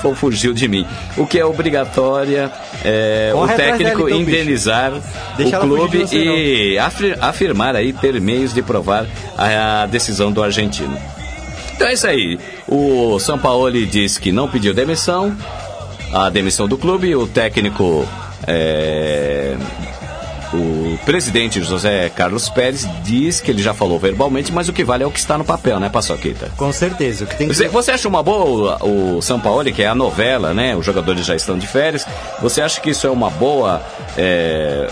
S2: fu- fugiu de mim. O que é obrigatória é, o técnico
S3: dela, então,
S2: indenizar o clube
S3: você,
S2: e afir- afirmar aí ter meios de provar a, a decisão do argentino. Então é isso aí. O São Paulo diz que não pediu demissão, a demissão do clube, o técnico é, o presidente José Carlos Pérez diz que ele já falou verbalmente, mas o que vale é o que está no papel, né, Paçoquita?
S3: Com certeza. O que tem que
S2: Você, você acha uma boa o, o São Paulo, que é a novela, né? Os jogadores já estão de férias. Você acha que isso é uma boa é,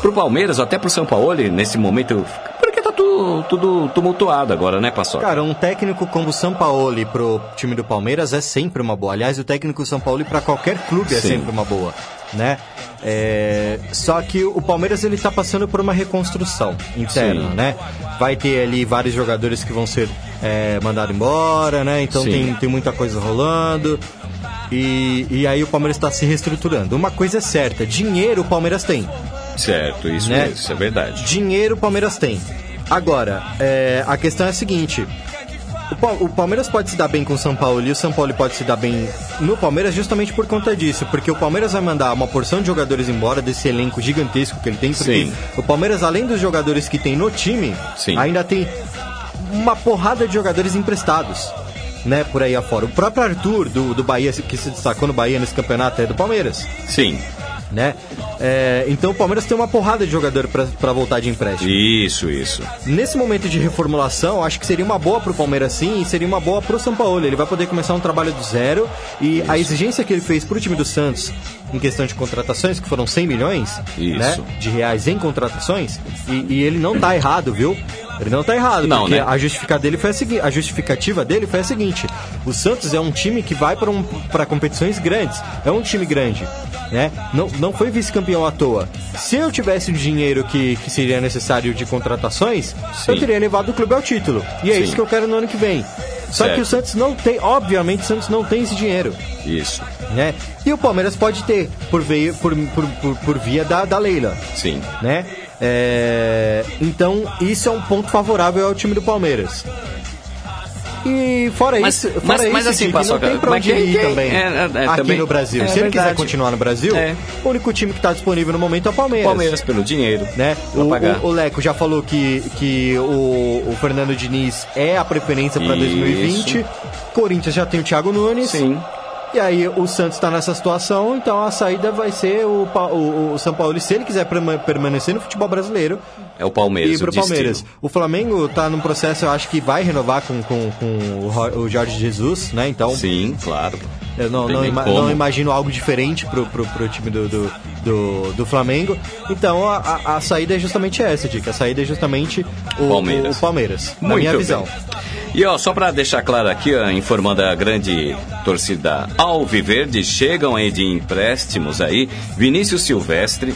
S2: pro Palmeiras até pro São Paulo nesse momento? Porque tá tudo, tudo tumultuado agora, né, Paçoca?
S3: Cara, um técnico como o Sampaoli pro time do Palmeiras é sempre uma boa. Aliás, o técnico São Paulo para qualquer clube é
S2: Sim.
S3: sempre uma boa, né? É, Só que o Palmeiras ele tá passando por uma reconstrução interna,
S2: Sim.
S3: né? Vai ter ali vários jogadores que vão ser é, mandados embora, né? Então
S2: Sim.
S3: tem, tem muita coisa rolando. E, e aí o Palmeiras está se reestruturando. Uma coisa é certa, dinheiro o Palmeiras tem.
S2: Certo, isso
S3: Né?
S2: mesmo, isso é verdade.
S3: Dinheiro o Palmeiras tem. Agora, é, a questão é a seguinte: o, Pa- o Palmeiras pode se dar bem com o São Paulo e o São Paulo pode se dar bem no Palmeiras justamente por conta disso. Porque o Palmeiras vai mandar uma porção de jogadores embora desse elenco gigantesco que ele tem. Porque
S2: Sim.
S3: o Palmeiras, além dos jogadores que tem no time,
S2: Sim.
S3: ainda tem uma porrada de jogadores emprestados. Né, por aí afora. O próprio Arthur do, do Bahia, que se destacou no Bahia nesse campeonato, é do Palmeiras
S2: Sim,
S3: né? É, então o Palmeiras tem uma porrada de jogador pra pra voltar de empréstimo.
S2: isso, isso.
S3: Nesse momento de reformulação, acho que seria uma boa pro Palmeiras sim e seria uma boa pro São Paulo. Ele vai poder começar um trabalho do zero e a exigência que ele fez pro time do Santos em questão de contratações, que foram 100 milhões
S2: Isso.
S3: né, de reais em contratações, e, e ele não tá errado, viu? Ele não tá errado,
S2: Não,
S3: porque
S2: né?
S3: a, justificativa dele foi a, segui- a justificativa dele foi a seguinte: o Santos é um time que vai para um, pra competições grandes, é um time grande. Né? Não, não foi vice-campeão à toa. Se eu tivesse o dinheiro que, que seria necessário de contratações, eu
S2: Sim.
S3: teria levado o clube ao título. E é
S2: Sim.
S3: isso que eu quero no ano que vem. Só
S2: Certo.
S3: que o Santos não tem, obviamente, o Santos não tem esse dinheiro.
S2: Isso,
S3: Né? E o Palmeiras pode ter, por, veio, por, por, por, por via da, da Leila
S2: sim.
S3: né? É, então, isso é um ponto favorável ao time do Palmeiras. E fora
S2: Mas-
S3: isso, fora
S2: mas-
S3: isso,
S2: mas assim,
S3: não tem pra onde
S2: quem-
S3: ir
S2: quem-
S3: também.
S2: é, é, é,
S3: aqui
S2: também-
S3: no Brasil.
S2: é
S3: Se ele quiser continuar no Brasil,
S2: É.
S3: o único time que está disponível no momento é o Palmeiras.
S2: Palmeiras pelo dinheiro.
S3: Né? O, o- o Leco já falou que, que o, o Fernando Diniz é a preferência para
S2: Isso.
S3: 2020. Corinthians já tem o Thiago Nunes.
S2: Sim.
S3: E aí o Santos está nessa situação, então a saída vai ser o, o, o São Paulo. Se ele quiser perma- permanecer no futebol brasileiro,
S2: É o Palmeiras.
S3: e pro
S2: o destino.
S3: Palmeiras. O Flamengo tá num processo, eu acho que vai renovar com, com, com o Jorge Jesus, né? Então,
S2: Sim, claro.
S3: Eu não, não, ima-
S2: como.
S3: não imagino algo diferente pro, pro, pro time do, do, do, do Flamengo. Então, a, a, a saída é justamente essa, Dica. A saída é justamente o
S2: Palmeiras.
S3: o, o Palmeiras, na
S2: Muito
S3: minha
S2: bem.
S3: visão.
S2: E ó, só pra deixar claro aqui, ó, informando a grande torcida Alviverde, chegam aí de empréstimos aí Vinícius Silvestre,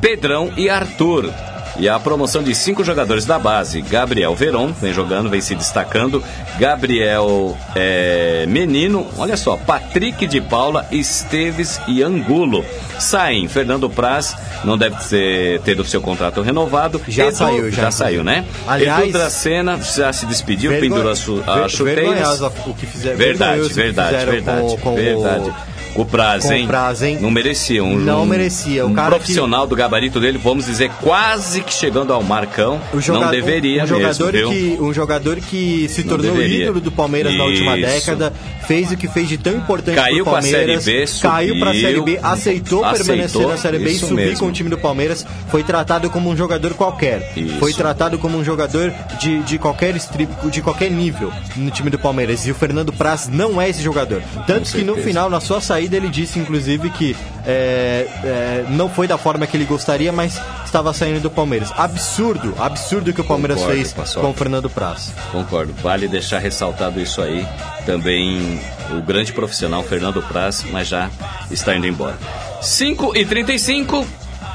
S2: Pedrão e Arthur. E a promoção de cinco jogadores da base, Gabriel Veron, vem jogando, vem se destacando, Gabriel é, Menino, olha só, Patrick de Paula, Esteves e Angulo. Saem, Fernando Praz não deve ter, ter o seu contrato renovado.
S3: Já saiu, já,
S2: já saiu, né?
S3: Aliás-
S2: Edu Dracena já se despediu,
S3: Vergo-
S2: pendurou a, a
S3: ver-
S2: chuteiras.
S3: o que fizer-
S2: Verdade,
S3: que
S2: verdade,
S3: fizeram
S2: verdade,
S3: com- com o-
S2: verdade. O Praz,
S3: com o
S2: hein?
S3: Praz, hein?
S2: Não merecia. Um,
S3: Não
S2: um-
S3: merecia. O
S2: um
S3: cara
S2: profissional do gabarito dele, vamos dizer, quase que chegando ao Marcão.
S3: Joga-
S2: não deveria
S3: um, jogador
S2: mesmo, viu?
S3: que Um jogador que se
S2: Não
S3: tornou ídolo do Palmeiras na última
S2: Isso.
S3: década, fez o que fez de tão importante
S2: Caiu
S3: pro
S2: pra
S3: Palmeiras.
S2: Série B,
S3: caiu pra
S2: subiu,
S3: Série B, aceitou,
S2: aceitou,
S3: permanecer na Série B e
S2: isso
S3: subir
S2: mesmo.
S3: com o time do Palmeiras. Foi tratado como um jogador qualquer.
S2: Isso.
S3: Foi tratado como um jogador de, de qualquer strip, de qualquer nível no time do Palmeiras. E o Fernando Praz não é esse jogador. Tanto que no
S2: certeza.
S3: final, na sua saída, ele disse, inclusive, que é, é, não foi da forma que ele gostaria, mas estava saindo do Palmeiras. Absurdo, absurdo o que o Palmeiras
S2: Concordo,
S3: fez
S2: Paçoca.
S3: com o Fernando Praz.
S2: Concordo. Vale deixar ressaltado isso aí. Também o grande profissional Fernando Praz, mas já está indo embora. 5 e 35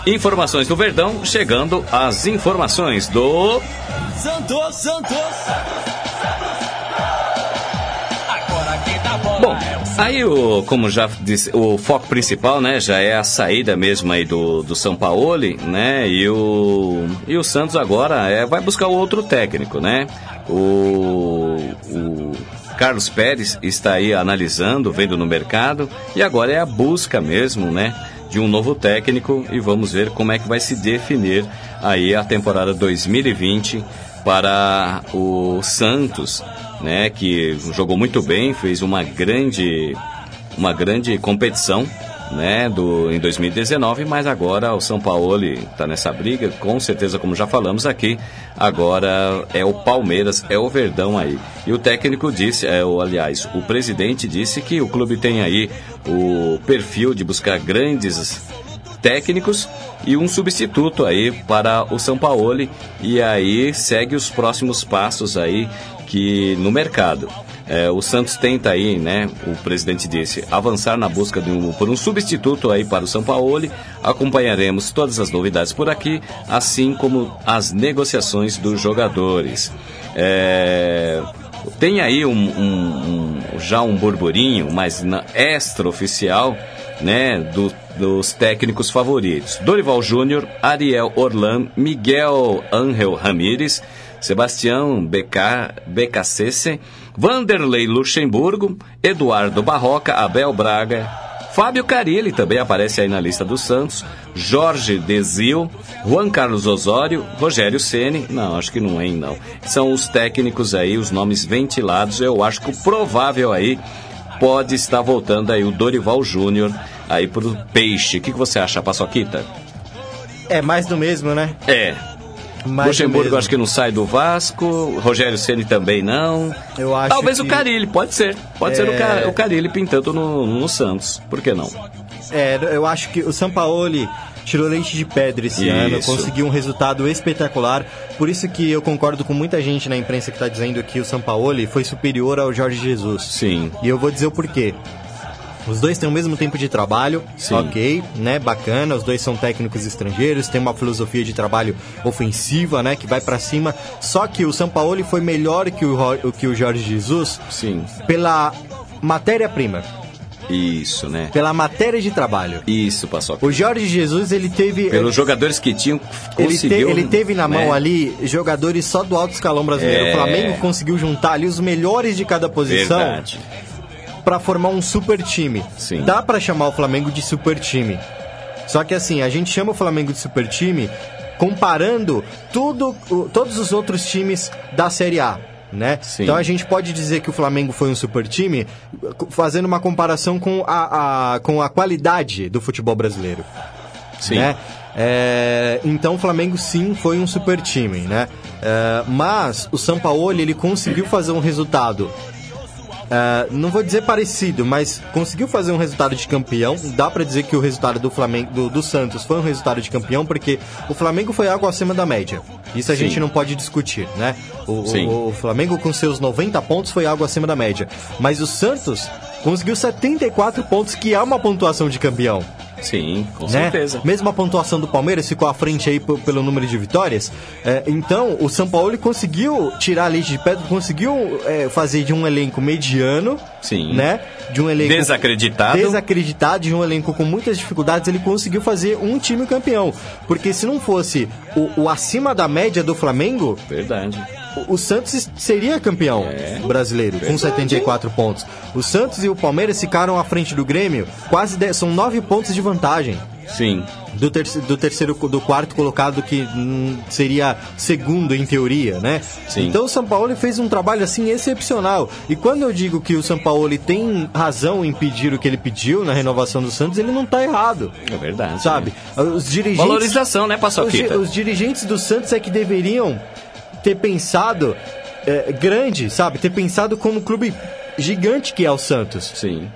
S2: Informações do Verdão, chegando às informações do.
S6: Santos, Santos.
S2: Aí o, como já disse, o foco principal, né, já é a saída mesmo aí do, do São Paulo, né, e o, e o Santos agora é, vai buscar outro técnico, né, o, o Carlos Pérez está aí analisando, vendo no mercado, e agora é a busca mesmo, né, de um novo técnico e vamos ver como é que vai se definir aí a temporada 2020 para o Santos, né, que jogou muito bem, fez uma grande uma grande competição, né, do, em 2019, mas agora o São Paulo está nessa briga, com certeza, como já falamos aqui, agora é o Palmeiras, é o Verdão aí. E o técnico disse, é, o, aliás, o presidente disse que o clube tem aí o perfil de buscar grandes técnicos e um substituto aí para o São Paulo e aí segue os próximos passos aí que no mercado. É, o Santos tenta aí, né? O presidente disse, avançar na busca de um, por um substituto aí para o São Paulo. Acompanharemos todas as novidades por aqui, assim como as negociações dos jogadores. É, tem aí um, um, um, já um burburinho, mas extra-oficial, né? Do, dos técnicos favoritos. Dorival Júnior, Ariel Orlan, Miguel Ángel Ramírez, Sebastião BKCC, Vanderlei Luxemburgo, Eduardo Barroca, Abel Braga, Fábio Carilli também aparece aí na lista do Santos, Jorge Desil, Juan Carlos Osório, Rogério Ceni, não, acho que não é não. São os técnicos aí, os nomes ventilados, eu acho que o provável aí pode estar voltando aí o Dorival Júnior aí pro Peixe. O que, que você acha, Paçoquita?
S3: É mais do mesmo, né?
S2: É,
S3: Mais
S2: Luxemburgo acho que não sai do Vasco, Rogério Ceni também não.
S3: Eu acho
S2: Talvez o
S3: que-
S2: Carilli, pode ser. Pode ser o,
S3: É.
S2: Ca- o Carilli pintando no, no Santos. Por que não?
S3: É, eu acho que o Sampaoli tirou leite de pedra esse
S2: Isso.
S3: ano, conseguiu um resultado espetacular. Por isso que eu concordo com muita gente na imprensa que está dizendo que o Sampaoli foi superior ao Jorge Jesus.
S2: Sim.
S3: E eu vou dizer o porquê. Os dois têm o mesmo tempo de trabalho,
S2: Sim.
S3: ok, né? Bacana. Os dois são técnicos estrangeiros, têm uma filosofia de trabalho ofensiva, né? Que vai pra cima. Só que o Sampaoli foi melhor que o, que o Jorge Jesus
S2: Sim.
S3: pela matéria-prima,
S2: Isso, né?
S3: pela matéria de trabalho.
S2: Isso, Paçoca.
S3: O Jorge Jesus, ele teve.
S2: Pelos jogadores que tinham,
S3: Ele, te- ele teve na mão
S2: né?
S3: ali jogadores só do alto escalão brasileiro.
S2: É.
S3: O Flamengo conseguiu juntar ali os melhores de cada posição
S2: Verdade.
S3: Pra formar um super time.
S2: Sim.
S3: Dá pra chamar o Flamengo de super time. Só que assim, a gente chama o Flamengo de super time comparando tudo, todos os outros times da Série A. Né? Então a gente pode dizer que o Flamengo foi um super time fazendo uma comparação com a, a- com a qualidade do futebol brasileiro
S2: Sim.
S3: né? É, então o Flamengo sim foi um super time, né? É, mas o Sampaoli ele conseguiu fazer um resultado. É, não vou dizer parecido, mas conseguiu fazer um resultado de campeão. Dá pra dizer que o resultado do Flamengo, do, do Santos, foi um resultado de campeão, porque o Flamengo foi algo acima da média. Isso a
S2: Sim.
S3: gente não pode discutir, né? O, o- o Flamengo com seus 90 pontos foi algo acima da média. Mas o Santos conseguiu 74 pontos, que é uma pontuação de campeão
S2: Sim, com
S3: né?
S2: certeza.
S3: Mesmo a pontuação do Palmeiras ficou à frente aí pelo número de vitórias. É, então, o São Paulo conseguiu tirar a leite de pedra, conseguiu é, fazer de um elenco mediano,
S2: Sim.
S3: né? De um elenco
S2: Desacreditado.
S3: desacreditado, de um elenco com muitas dificuldades, ele conseguiu fazer um time campeão. Porque se não fosse o, o acima da média do Flamengo,
S2: Verdade.
S3: O- Santos seria campeão brasileiro com 74 pontos. O Santos e o Palmeiras ficaram à frente do Grêmio, quase 10, são 9 pontos de vantagem
S2: Sim.
S3: do, terceiro, do terceiro, do quarto colocado que hum, seria segundo em teoria, né?
S2: Sim.
S3: Então o São Paulo fez um trabalho assim excepcional. E quando eu digo que o São Paulo tem razão em pedir o que ele pediu na renovação do Santos, ele não tá errado.
S2: É verdade.
S3: Sabe? Os dirigentes
S2: Valorização, né,
S3: os,
S2: Paçoquita?
S3: os dirigentes do Santos é que deveriam ter pensado é, grande, sabe? Ter pensado como um clube gigante que é o Santos.
S2: Sim.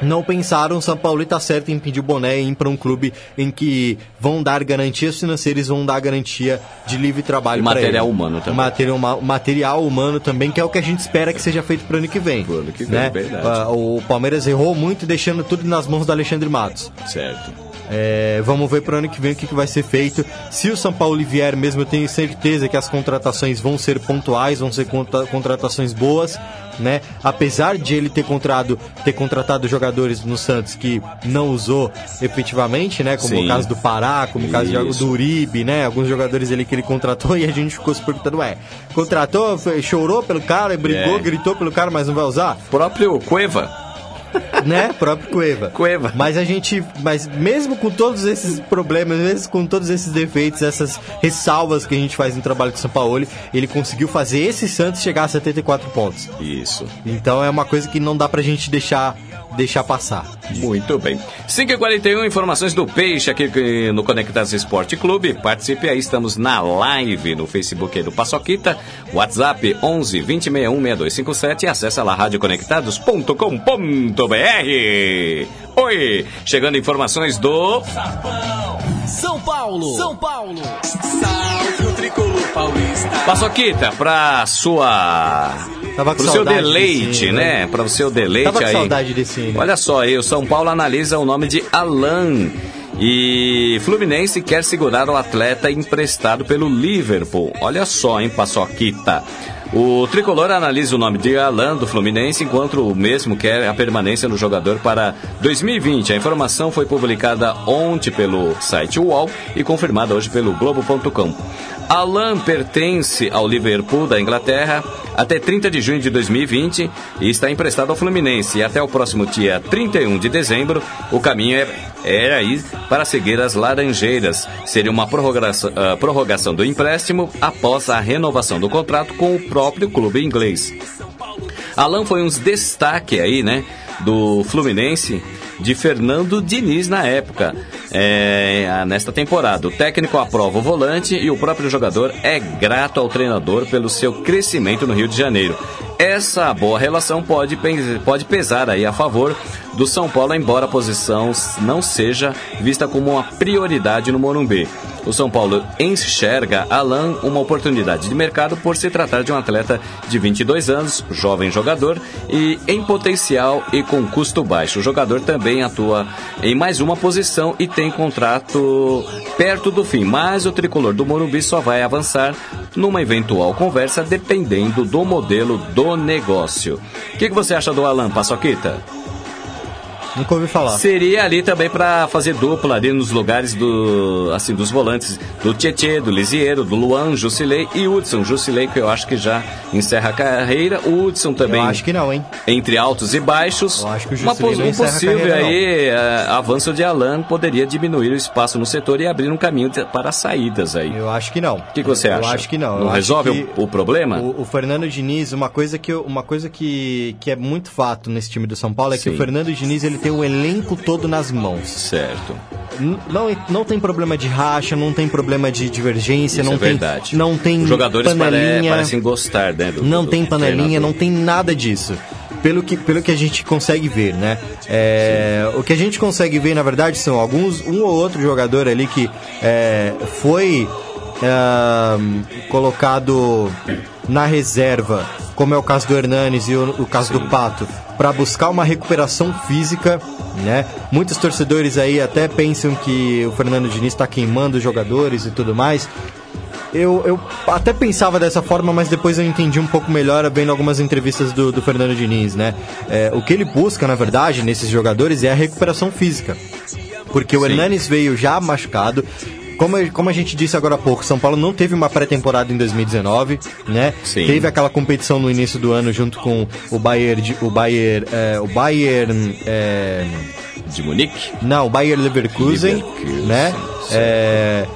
S3: Não pensaram, São Paulo está certo em pedir o boné e ir para um clube em que vão dar garantias financeiras, vão dar garantia de livre trabalho pra
S2: material humano também.
S3: Material, ma- material humano também, que é o que a gente espera que seja feito para o ano que vem.
S2: Pro ano que vem,
S3: né?
S2: verdade.
S3: Ah, O Palmeiras errou muito deixando tudo nas mãos do Alexandre Matos.
S2: Certo.
S3: É, vamos ver para o ano que vem o que, que vai ser feito. Se o São Paulo vier mesmo, eu tenho certeza que as contratações vão ser pontuais, vão ser contra- contratações boas, né? Apesar de ele ter contratado, ter contratado jogadores no Santos que não usou efetivamente, né? Como
S2: Sim.
S3: o caso do Pará, como o caso
S2: Isso.
S3: do Uribe, né? Alguns jogadores ali que ele contratou (laughs) e a gente ficou se perguntando, ué, contratou, foi- chorou pelo cara, brigou,
S2: É.
S3: gritou pelo cara, mas não vai usar?
S2: Próprio Cueva. (laughs)
S3: né? Próprio Cueva.
S2: Cueva.
S3: Mas a gente, mas mesmo com todos esses problemas, mesmo com todos esses defeitos, essas ressalvas que a gente faz no trabalho com o São Paulo, ele conseguiu fazer esse Santos chegar a 74 pontos.
S2: Isso.
S3: Então é uma coisa que não dá pra gente deixar deixar passar.
S2: Muito bem. 5h41, informações do Peixe aqui eh, no Conectados Esporte Clube. Participe aí, estamos na live no Facebook aí do Paçoquita. WhatsApp 11 2061 6257 e acessa lá radioconectados.com.br. Oi, chegando informações do
S6: São Paulo. São Paulo. Salve o tricolor paulista.
S2: Paçoquita, pra sua.
S3: Tava
S2: Pro seu deleite,
S3: hino,
S2: né? Para o seu deleite
S3: Tava com
S2: aí.
S3: saudade desse hino.
S2: Olha só aí, o São Paulo analisa o nome de Alan. E Fluminense quer segurar o atleta emprestado pelo Liverpool. Olha só, hein, Paçoquita. O tricolor analisa o nome de Alan do Fluminense, enquanto o mesmo quer a permanência no jogador para 2020. A informação foi publicada ontem pelo site UOL e confirmada hoje pelo Globo.com. Alan pertence ao Liverpool da Inglaterra até 30 de junho de 2020 e está emprestado ao Fluminense. E até o próximo dia 31 de dezembro, o caminho é, é aí para seguir as Laranjeiras. Seria uma prorrogação, ah, prorrogação do empréstimo após a renovação do contrato com o próprio clube inglês. Alan foi um destaque aí, né, do Fluminense de Fernando Diniz na época, é, nesta temporada. O técnico aprova o volante e o próprio jogador é grato ao treinador pelo seu crescimento no Rio de Janeiro. Essa boa relação pode, pode pesar aí a favor do São Paulo, embora a posição não seja vista como uma prioridade no Morumbi. O São Paulo enxerga Alan uma oportunidade de mercado por se tratar de um atleta de 22 anos, jovem jogador e em potencial e com custo baixo. O jogador também atua em mais uma posição e tem contrato perto do fim, mas o tricolor do Morumbi só vai avançar numa eventual conversa dependendo do modelo do negócio. O que, que você acha do Alan Paçoquita?
S3: Nunca ouvi falar.
S2: Seria ali também para fazer dupla ali nos lugares do assim dos volantes do Tietê, do Lisieiro, do Luan, Jusilei e Hudson. Jusilei que eu acho que já encerra a carreira. O Hudson também.
S3: Eu acho que não, hein?
S2: Entre altos e baixos.
S3: Eu acho que o
S2: Uma
S3: Jusilei
S2: pos-
S3: não encerra a
S2: possível
S3: carreira, não.
S2: aí eh, avanço de Alan poderia diminuir o espaço no setor e abrir um caminho de- para saídas aí.
S3: Eu acho que não.
S2: O que, que você acha?
S3: Eu acho que não.
S2: Não
S3: Eu
S2: resolve
S3: que
S2: o, o problema?
S3: O, o Fernando Diniz, uma coisa, que, eu- uma coisa que, que é muito fato nesse time do São Paulo é que
S2: Sim.
S3: o Fernando Diniz ele tem o elenco todo nas mãos.
S2: Certo.
S3: N- Não, não tem problema de racha, não tem problema de divergência,
S2: Isso
S3: não
S2: é
S3: tem,
S2: verdade.
S3: não tem
S2: Os jogadores
S3: panelinha,
S2: parecem gostar, né? do-
S3: não
S2: do
S3: tem panelinha, não tem nada disso. Pelo que, pelo que a gente consegue ver, né? É, o que a gente consegue ver, na verdade, são alguns, um ou outro jogador ali que é, foi colocado na reserva, como é o caso do Hernanes e o, o caso do Pato, para buscar uma recuperação física, né? Muitos torcedores aí até pensam que o Fernando Diniz está queimando os jogadores e tudo mais. Eu, eu até pensava dessa forma, mas depois eu entendi um pouco melhor vendo algumas entrevistas do, do Fernando Diniz, né? É, o que ele busca, na verdade, nesses jogadores é a recuperação física. Porque o
S2: Sim.
S3: Hernanes veio já machucado. Como, como a gente disse agora há pouco, São Paulo não teve uma pré-temporada em 2019, né?
S2: Sim.
S3: Teve aquela competição no início do ano junto com o Bayern, o Bayern, é, o Bayern, é,
S2: De Munique?
S3: não, o Bayer Leverkusen,
S2: Leverkusen,
S3: né? É,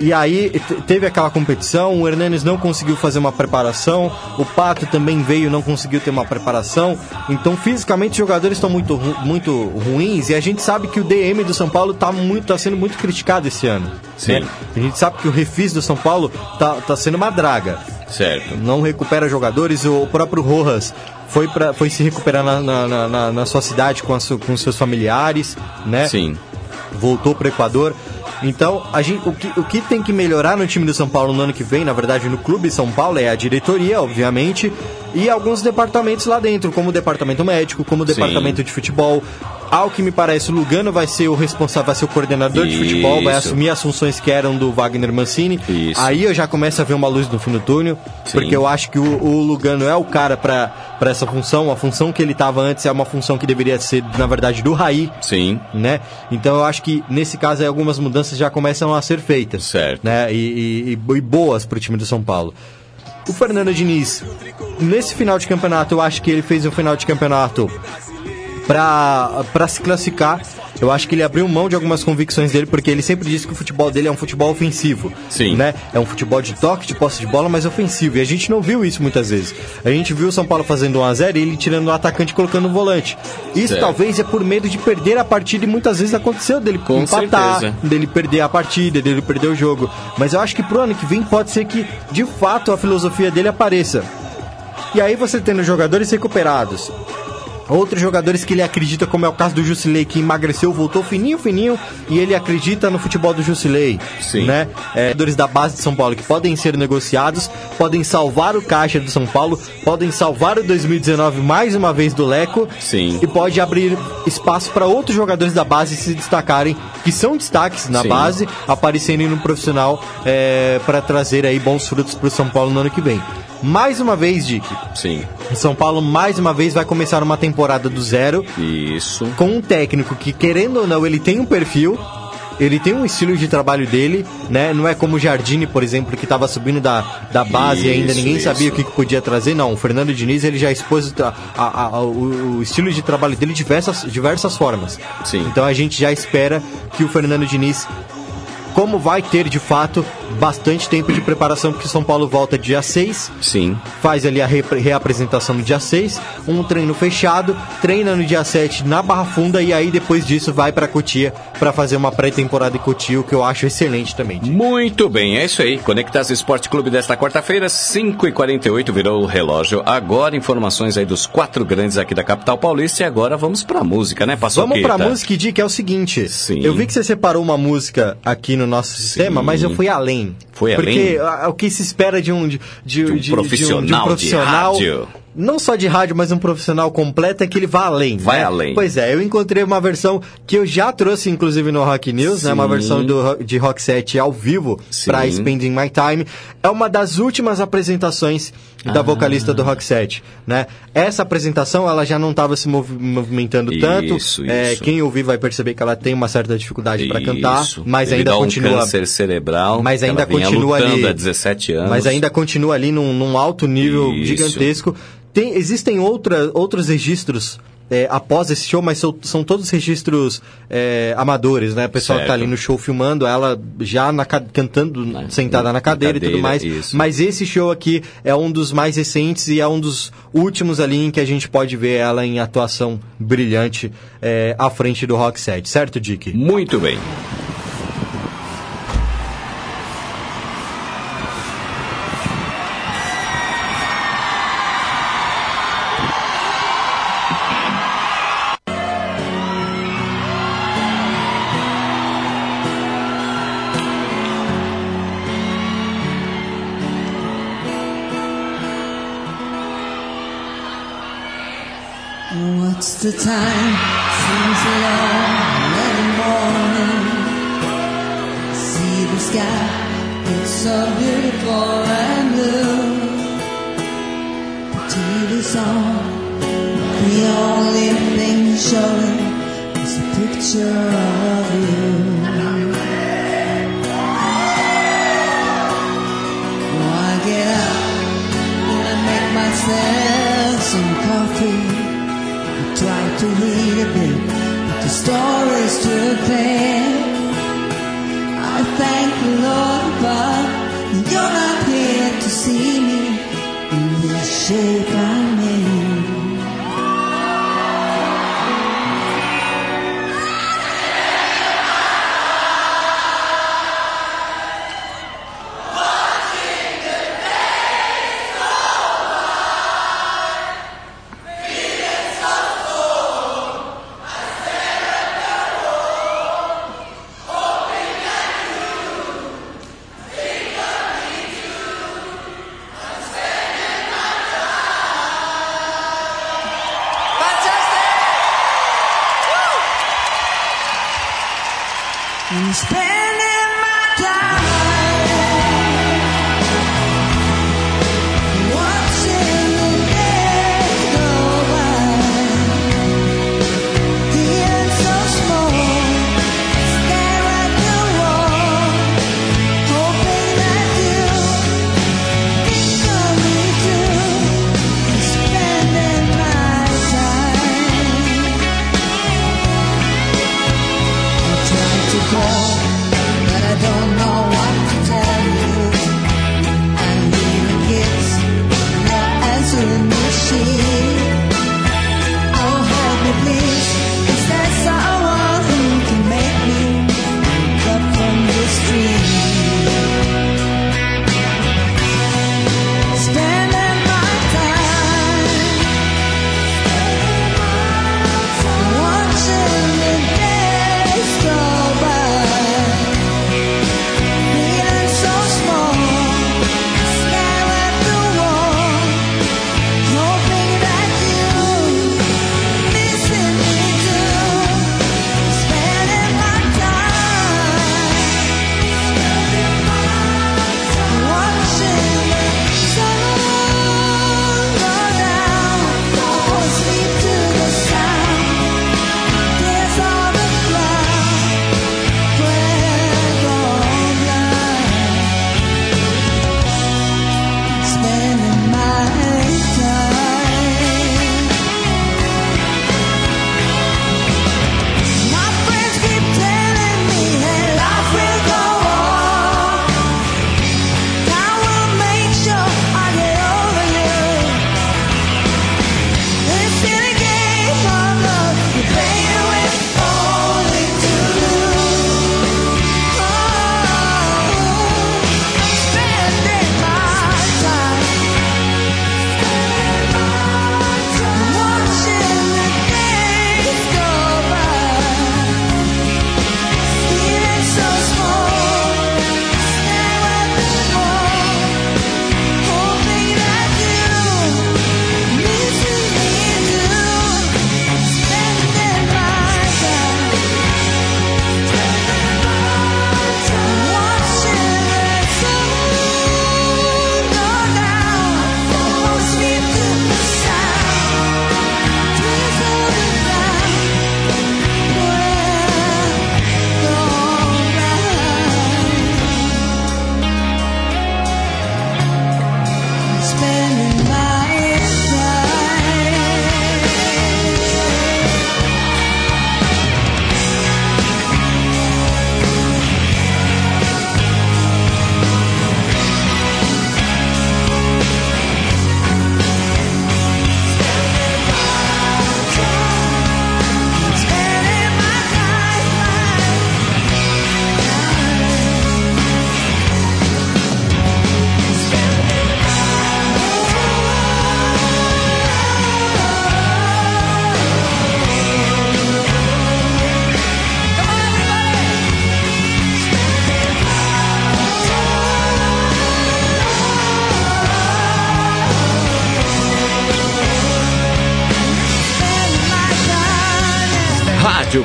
S3: e aí te- teve aquela competição, o Hernanes não conseguiu fazer uma preparação, o Pato também veio não conseguiu ter uma preparação. Então, fisicamente, os jogadores estão muito, muito ruins e a gente sabe que o DM do São Paulo está muito, tá sendo muito criticado esse ano.
S2: Sim.
S3: né? A gente sabe que o refis do São Paulo tá, tá sendo uma draga
S2: Certo.
S3: não recupera jogadores. O próprio Rojas foi, pra, foi se recuperar na, na, na- na- sua cidade com, a com seus familiares, né?
S2: Sim.
S3: Voltou para o Equador. Então, a gente, o, que, o que tem que melhorar no time do São Paulo no ano que vem, na verdade, no clube São Paulo, é a diretoria, obviamente, e alguns departamentos lá dentro, como o departamento médico, como o
S2: Sim.
S3: departamento de futebol. Ao que me parece, o Lugano vai ser o responsável, vai ser o coordenador de futebol, vai
S2: Isso.
S3: assumir as funções que eram do Wagner Mancini.
S2: Isso.
S3: Aí eu já começo a ver uma luz no fim do túnel,
S2: Sim.
S3: porque eu acho que o, o Lugano é o cara para essa função. A função que ele estava antes é uma função que deveria ser, na verdade, do Raí,
S2: Sim.
S3: né? Então eu acho que nesse caso aí, algumas mudanças já começam a ser feitas.
S2: Certo.
S3: Né? E, e- e boas para o time do São Paulo. O Fernando Diniz, nesse final de campeonato, eu acho que ele fez um final de campeonato para se classificar. Eu acho que ele abriu mão de algumas convicções dele, porque ele sempre disse que o futebol dele é um futebol ofensivo.
S2: Sim.
S3: Né? É um futebol de toque, de posse de bola, mas ofensivo. E a gente não viu isso muitas vezes. A gente viu o São Paulo fazendo 1x0 e ele tirando o atacante e colocando o volante. Isso
S2: Certo.
S3: talvez é por medo de perder a partida e muitas vezes aconteceu dele
S2: Com
S3: empatar,
S2: certeza.
S3: dele perder a partida, dele perder o jogo. Mas eu acho que pro ano que vem pode ser que de fato a filosofia dele apareça. E aí você tendo jogadores recuperados, outros jogadores que ele acredita, como é o caso do Jusilei, que emagreceu, voltou fininho, fininho, e ele acredita no futebol do Jusilei.
S2: Sim.
S3: Né? É, jogadores da base de São Paulo que podem ser negociados, podem salvar o caixa do São Paulo, podem salvar o 2019 mais uma vez do Leco.
S2: Sim.
S3: E pode abrir espaço para outros jogadores da base se destacarem, que são destaques na
S2: Sim.
S3: base, aparecerem no profissional para trazer aí bons frutos para o São Paulo no ano que vem. Mais uma vez, Dick,
S2: Sim.
S3: São Paulo mais uma vez vai começar uma temporada do zero
S2: Isso.
S3: com um técnico que, querendo ou não, ele tem um perfil, ele tem um estilo de trabalho dele, né? Não é como o Jardine, por exemplo, que estava subindo da, da base e ainda
S2: Isso,
S3: ninguém sabia
S2: isso.
S3: o que, que podia trazer. Não, o Fernando Diniz ele já expôs o, tra- a- a- o, o estilo de trabalho dele de diversas, diversas formas.
S2: Sim.
S3: Então a gente já espera que o Fernando Diniz como vai ter de fato bastante tempo de preparação, porque São Paulo volta dia 6,
S2: Sim.
S3: faz ali a repre- reapresentação no dia 6, um treino fechado, treina no dia 7 na Barra Funda e aí depois disso vai pra Cotia pra fazer uma pré-temporada em Cotia, o que eu acho excelente também.
S2: Muito bem, é isso aí. Conectas Esporte Clube desta quarta-feira, 5h48 virou o relógio. Agora informações aí dos quatro grandes aqui da capital paulista e agora vamos pra música, né, Paçoquita?
S3: Vamos pra música, Di, que é o seguinte.
S2: Sim.
S3: Eu vi que você separou uma música aqui no nosso sistema, mas eu fui além.
S2: Foi
S3: Porque
S2: além?
S3: ah, o que se espera de um, de, de,
S2: De um
S3: de-
S2: profissional
S3: de um
S2: de
S3: profissional
S2: rádio.
S3: Não só de rádio, mas um profissional completo é que ele vá além.
S2: Vai
S3: né?
S2: além.
S3: Pois é, eu encontrei uma versão que eu já trouxe, inclusive, no Rock News, né? Uma
S2: Sim.
S3: versão do, de Rock 7 ao vivo
S2: Sim.
S3: para Spending My Time. É uma das últimas apresentações
S2: Ah.
S3: da vocalista do Rock 7, né? Essa apresentação, ela já não estava se movi- movimentando tanto.
S2: Isso,
S3: É,
S2: isso.
S3: quem ouvir vai perceber que ela tem uma certa dificuldade para cantar,
S2: Isso.
S3: mas
S2: Ele
S3: ainda
S2: dá um
S3: continua
S2: câncer cerebral.
S3: mas ainda continua ali.
S2: há 17 anos.
S3: Mas ainda continua ali num, num alto nível
S2: Isso.
S3: gigantesco. Tem, existem outra, outros registros é, após esse show, mas são, são todos registros é, amadores, né? O pessoal que tá
S2: Certo.
S3: ali no show filmando, ela já na ca- cantando sentada na
S2: na
S3: cadeira, e tudo
S2: cadeira,
S3: mais.
S2: isso.
S3: Mas esse show aqui é um dos mais recentes e é um dos últimos ali em que a gente pode ver ela em atuação brilhante é, à frente do Rock 7, certo, Dick?
S2: Muito bem.
S7: Too thin. I thank the Lord, but you're not here to see me in the shape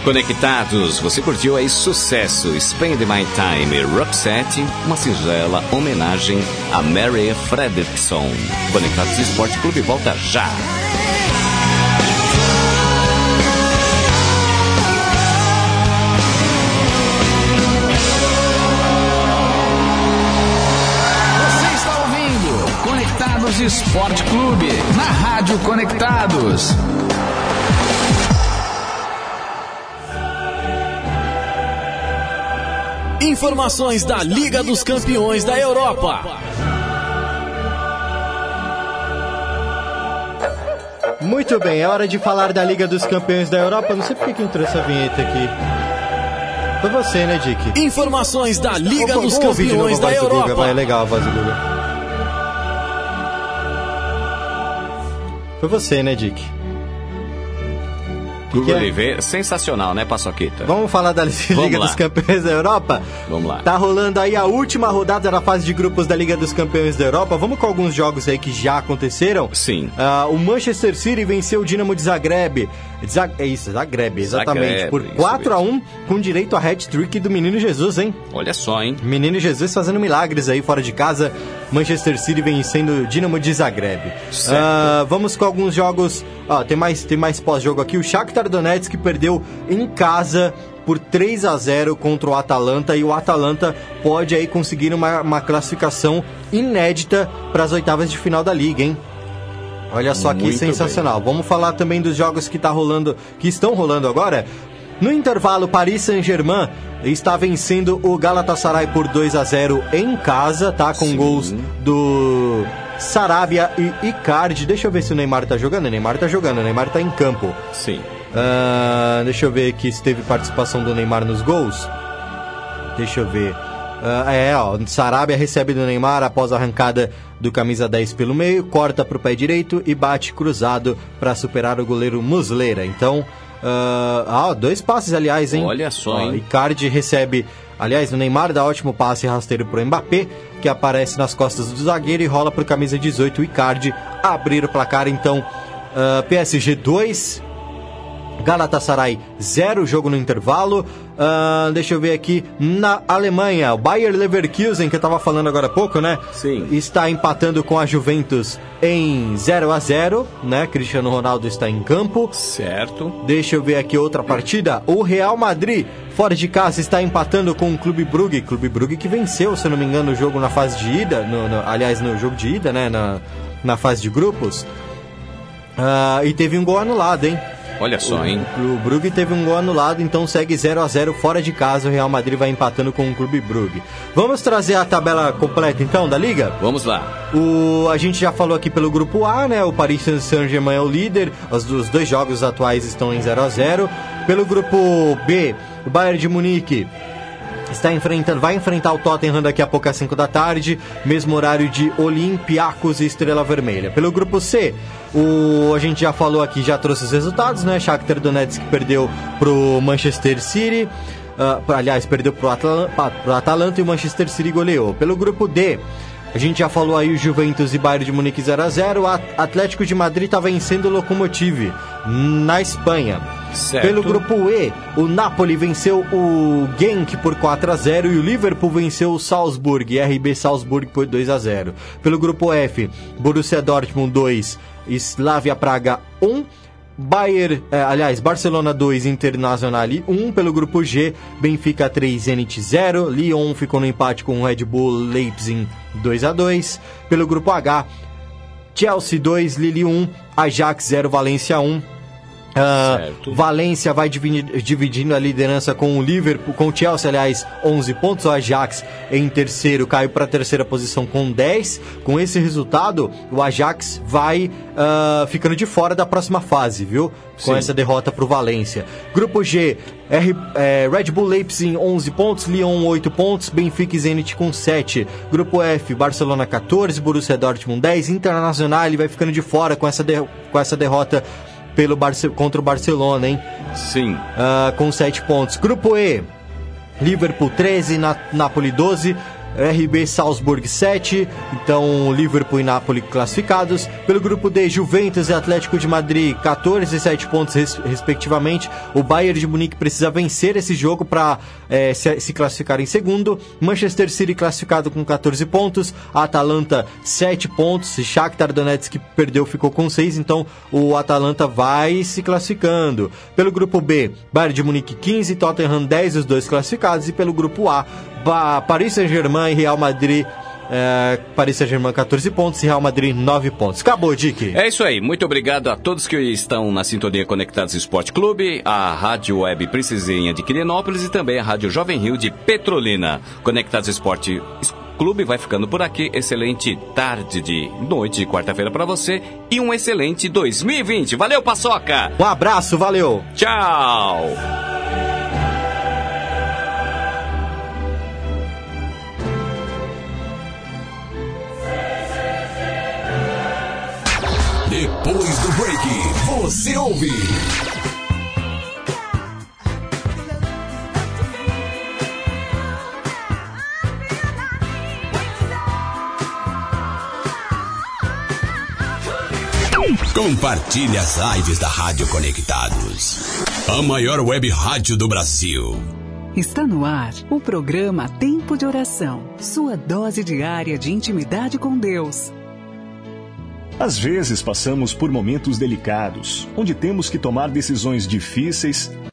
S2: Conectados, você curtiu aí sucesso Spend My Time Roxette, uma singela homenagem a Mary Fredrickson. Conectados Esporte Clube volta já.
S6: Esporte Clube, na Rádio Conectados. Informações da Liga dos Campeões da Europa.
S3: Muito bem, é hora de falar da Liga dos Campeões da Europa. Não sei por que entrou essa vinheta aqui. Foi você, né, Dick?
S6: Informações da Liga dos Campeões da
S3: do Guga,
S6: Europa.
S3: Vai, é legal a voz do Guga. Foi você, né, Dick? Que é?
S2: Oliveira, sensacional, né, Paçoquita?
S3: Vamos falar da Liga
S2: lá.
S3: dos Campeões da Europa?
S2: Vamos lá.
S3: Tá rolando aí a última rodada da fase de grupos da Liga dos Campeões da Europa. Vamos com alguns jogos aí que já aconteceram.
S2: Sim.
S3: Ah, o Manchester City venceu o Dinamo de Zagreb. Zag- é isso, Zagreb, exatamente.
S2: Zagreb,
S3: por
S2: isso
S3: 4 a 1 com direito a hat-trick do Menino Jesus, hein?
S2: Olha só, hein?
S3: Menino Jesus fazendo milagres aí fora de casa. Manchester City vencendo o Dinamo de Zagreb. Ah, vamos com alguns jogos. Ó, tem mais, tem mais pós-jogo aqui. O Shakhtar Donetsk perdeu em casa por 3 a 0 contra o Atalanta e o Atalanta pode aí conseguir uma, uma classificação inédita para as oitavas de final da liga, hein? Olha só que
S2: Muito
S3: sensacional. Vamos falar também dos jogos que tá rolando, que estão rolando agora. No intervalo, Paris Saint-Germain está vencendo o Galatasaray por 2 a 0 em casa, tá? Com
S2: Sim.
S3: gols do Sarabia e Icardi. Deixa eu ver se o Neymar tá jogando. O Neymar tá jogando, o Neymar tá em campo.
S2: Sim.
S3: Ah, deixa eu ver aqui se teve participação do Neymar nos gols. Deixa eu ver. Ah, é, ó, Sarabia recebe do Neymar após a arrancada do camisa 10 pelo meio, corta pro pé direito e bate cruzado para superar o goleiro Muslera. Então, ah, ah, dois passes, aliás, hein?
S2: Olha só, hein?
S3: Icardi recebe, aliás, o Neymar dá ótimo passe rasteiro pro Mbappé, que aparece nas costas do zagueiro e rola pro camisa 18, o Icardi abrir o placar. Então, ah, PSG 2, Galatasaray 0, jogo no intervalo. Ah, deixa eu ver aqui. Na Alemanha, o Bayer Leverkusen, que eu tava falando agora há pouco, né?
S2: Sim.
S3: Está empatando com a Juventus em 0 a 0 né? Cristiano Ronaldo está em campo.
S2: Certo.
S3: Deixa eu ver aqui outra partida. O Real Madrid, fora de casa, está empatando com o Clube Brugge. Clube Brugge que venceu, se eu não me engano, o jogo na fase de ida. no- no- aliás, no jogo de ida, né? Na, na fase de grupos. Ah, e teve um gol anulado, hein?
S2: Olha só, hein?
S3: O Brugge teve um gol anulado, então segue 0 a 0 fora de casa. O Real Madrid vai empatando com o Clube Brugge. Vamos trazer a tabela completa então da liga?
S2: Vamos lá.
S3: O, a gente já falou aqui pelo grupo A, né? O Paris Saint-Germain é o líder. Os, os dois jogos atuais estão em 0 a 0 Pelo grupo B, o Bayern de Munique está enfrentando, vai enfrentar o Tottenham daqui a pouco às 5 da tarde, mesmo horário de Olympiacos e Estrela Vermelha. Pelo grupo C, o, a gente já falou aqui, já trouxe os resultados, né? Shakhtar Donetsk perdeu pro Manchester City. ah, aliás, perdeu pro, Atala- pro Atalanta e o Manchester City goleou. Pelo grupo D, a gente já falou aí o Juventus e Bayern de Munique 0 a 0 O At- Atlético de Madrid está vencendo o Lokomotiv na Espanha.
S2: Certo.
S3: Pelo grupo E, o Napoli venceu o Genk por 4 a 0 e o Liverpool venceu o Salzburg, RB Salzburg por 2 a 0. Pelo grupo F, Borussia Dortmund 2, Slavia Praga 1. Bayern, eh, aliás, Barcelona 2, Internacional 1 pelo grupo G, Benfica 3, Zenit 0, Lyon ficou no empate com o Red Bull Leipzig 2 a 2. Pelo grupo H, Chelsea 2, Lille 1, Ajax 0, Valência 1.
S2: Certo.
S3: Valência vai dividi- dividindo a liderança com o Liverpool, com o Chelsea, aliás, 11 pontos. O Ajax em terceiro caiu para a terceira posição com 10. Com esse resultado, o Ajax vai ah, ficando de fora da próxima fase, viu? Com
S2: Sim.
S3: essa derrota para o Valência. Grupo G, R- eh, Red Bull Leipzig 11 pontos, Lyon 8 pontos, Benfica e Zenit com 7. Grupo F, Barcelona 14, Borussia Dortmund 10, Internacional ele vai ficando de fora com essa, de- com essa derrota pelo Barce- contra o Barcelona, hein?
S2: Sim.
S3: Ah, com 7 pontos. Grupo E, Liverpool 13, Na Napoli 12, RB Salzburg 7, então Liverpool e Napoli classificados. Pelo grupo D, Juventus e Atlético de Madrid 14 e 7 pontos res- respectivamente. O Bayern de Munique precisa vencer esse jogo para se, se classificar em segundo. Manchester City classificado com 14 pontos, a Atalanta 7 pontos, Shakhtar Donetsk que perdeu ficou com 6, então o Atalanta vai se classificando. Pelo grupo B, Bayern de Munique 15, Tottenham 10, os dois classificados. E pelo grupo A, Paris Saint-Germain e Real Madrid. É, Paris Saint-Germain 14 pontos e Real Madrid 9 pontos. Acabou, Dick.
S2: É isso aí. Muito obrigado a todos que estão na sintonia Conectados Esporte Clube, a Rádio Web Princesinha de Quirinópolis e também a Rádio Jovem Rio de Petrolina. Conectados Esporte Clube vai ficando por aqui. Excelente tarde de noite de quarta-feira para você e um excelente 2020. Valeu, Paçoca!
S3: Um abraço, valeu!
S2: Tchau!
S1: Depois do break, você ouve. Compartilhe as lives da Rádio Conectados. A maior web rádio do Brasil.
S8: Está no ar o programa Tempo de Oração, sua dose diária de intimidade com Deus.
S9: Às vezes passamos por momentos delicados, onde temos que tomar decisões difíceis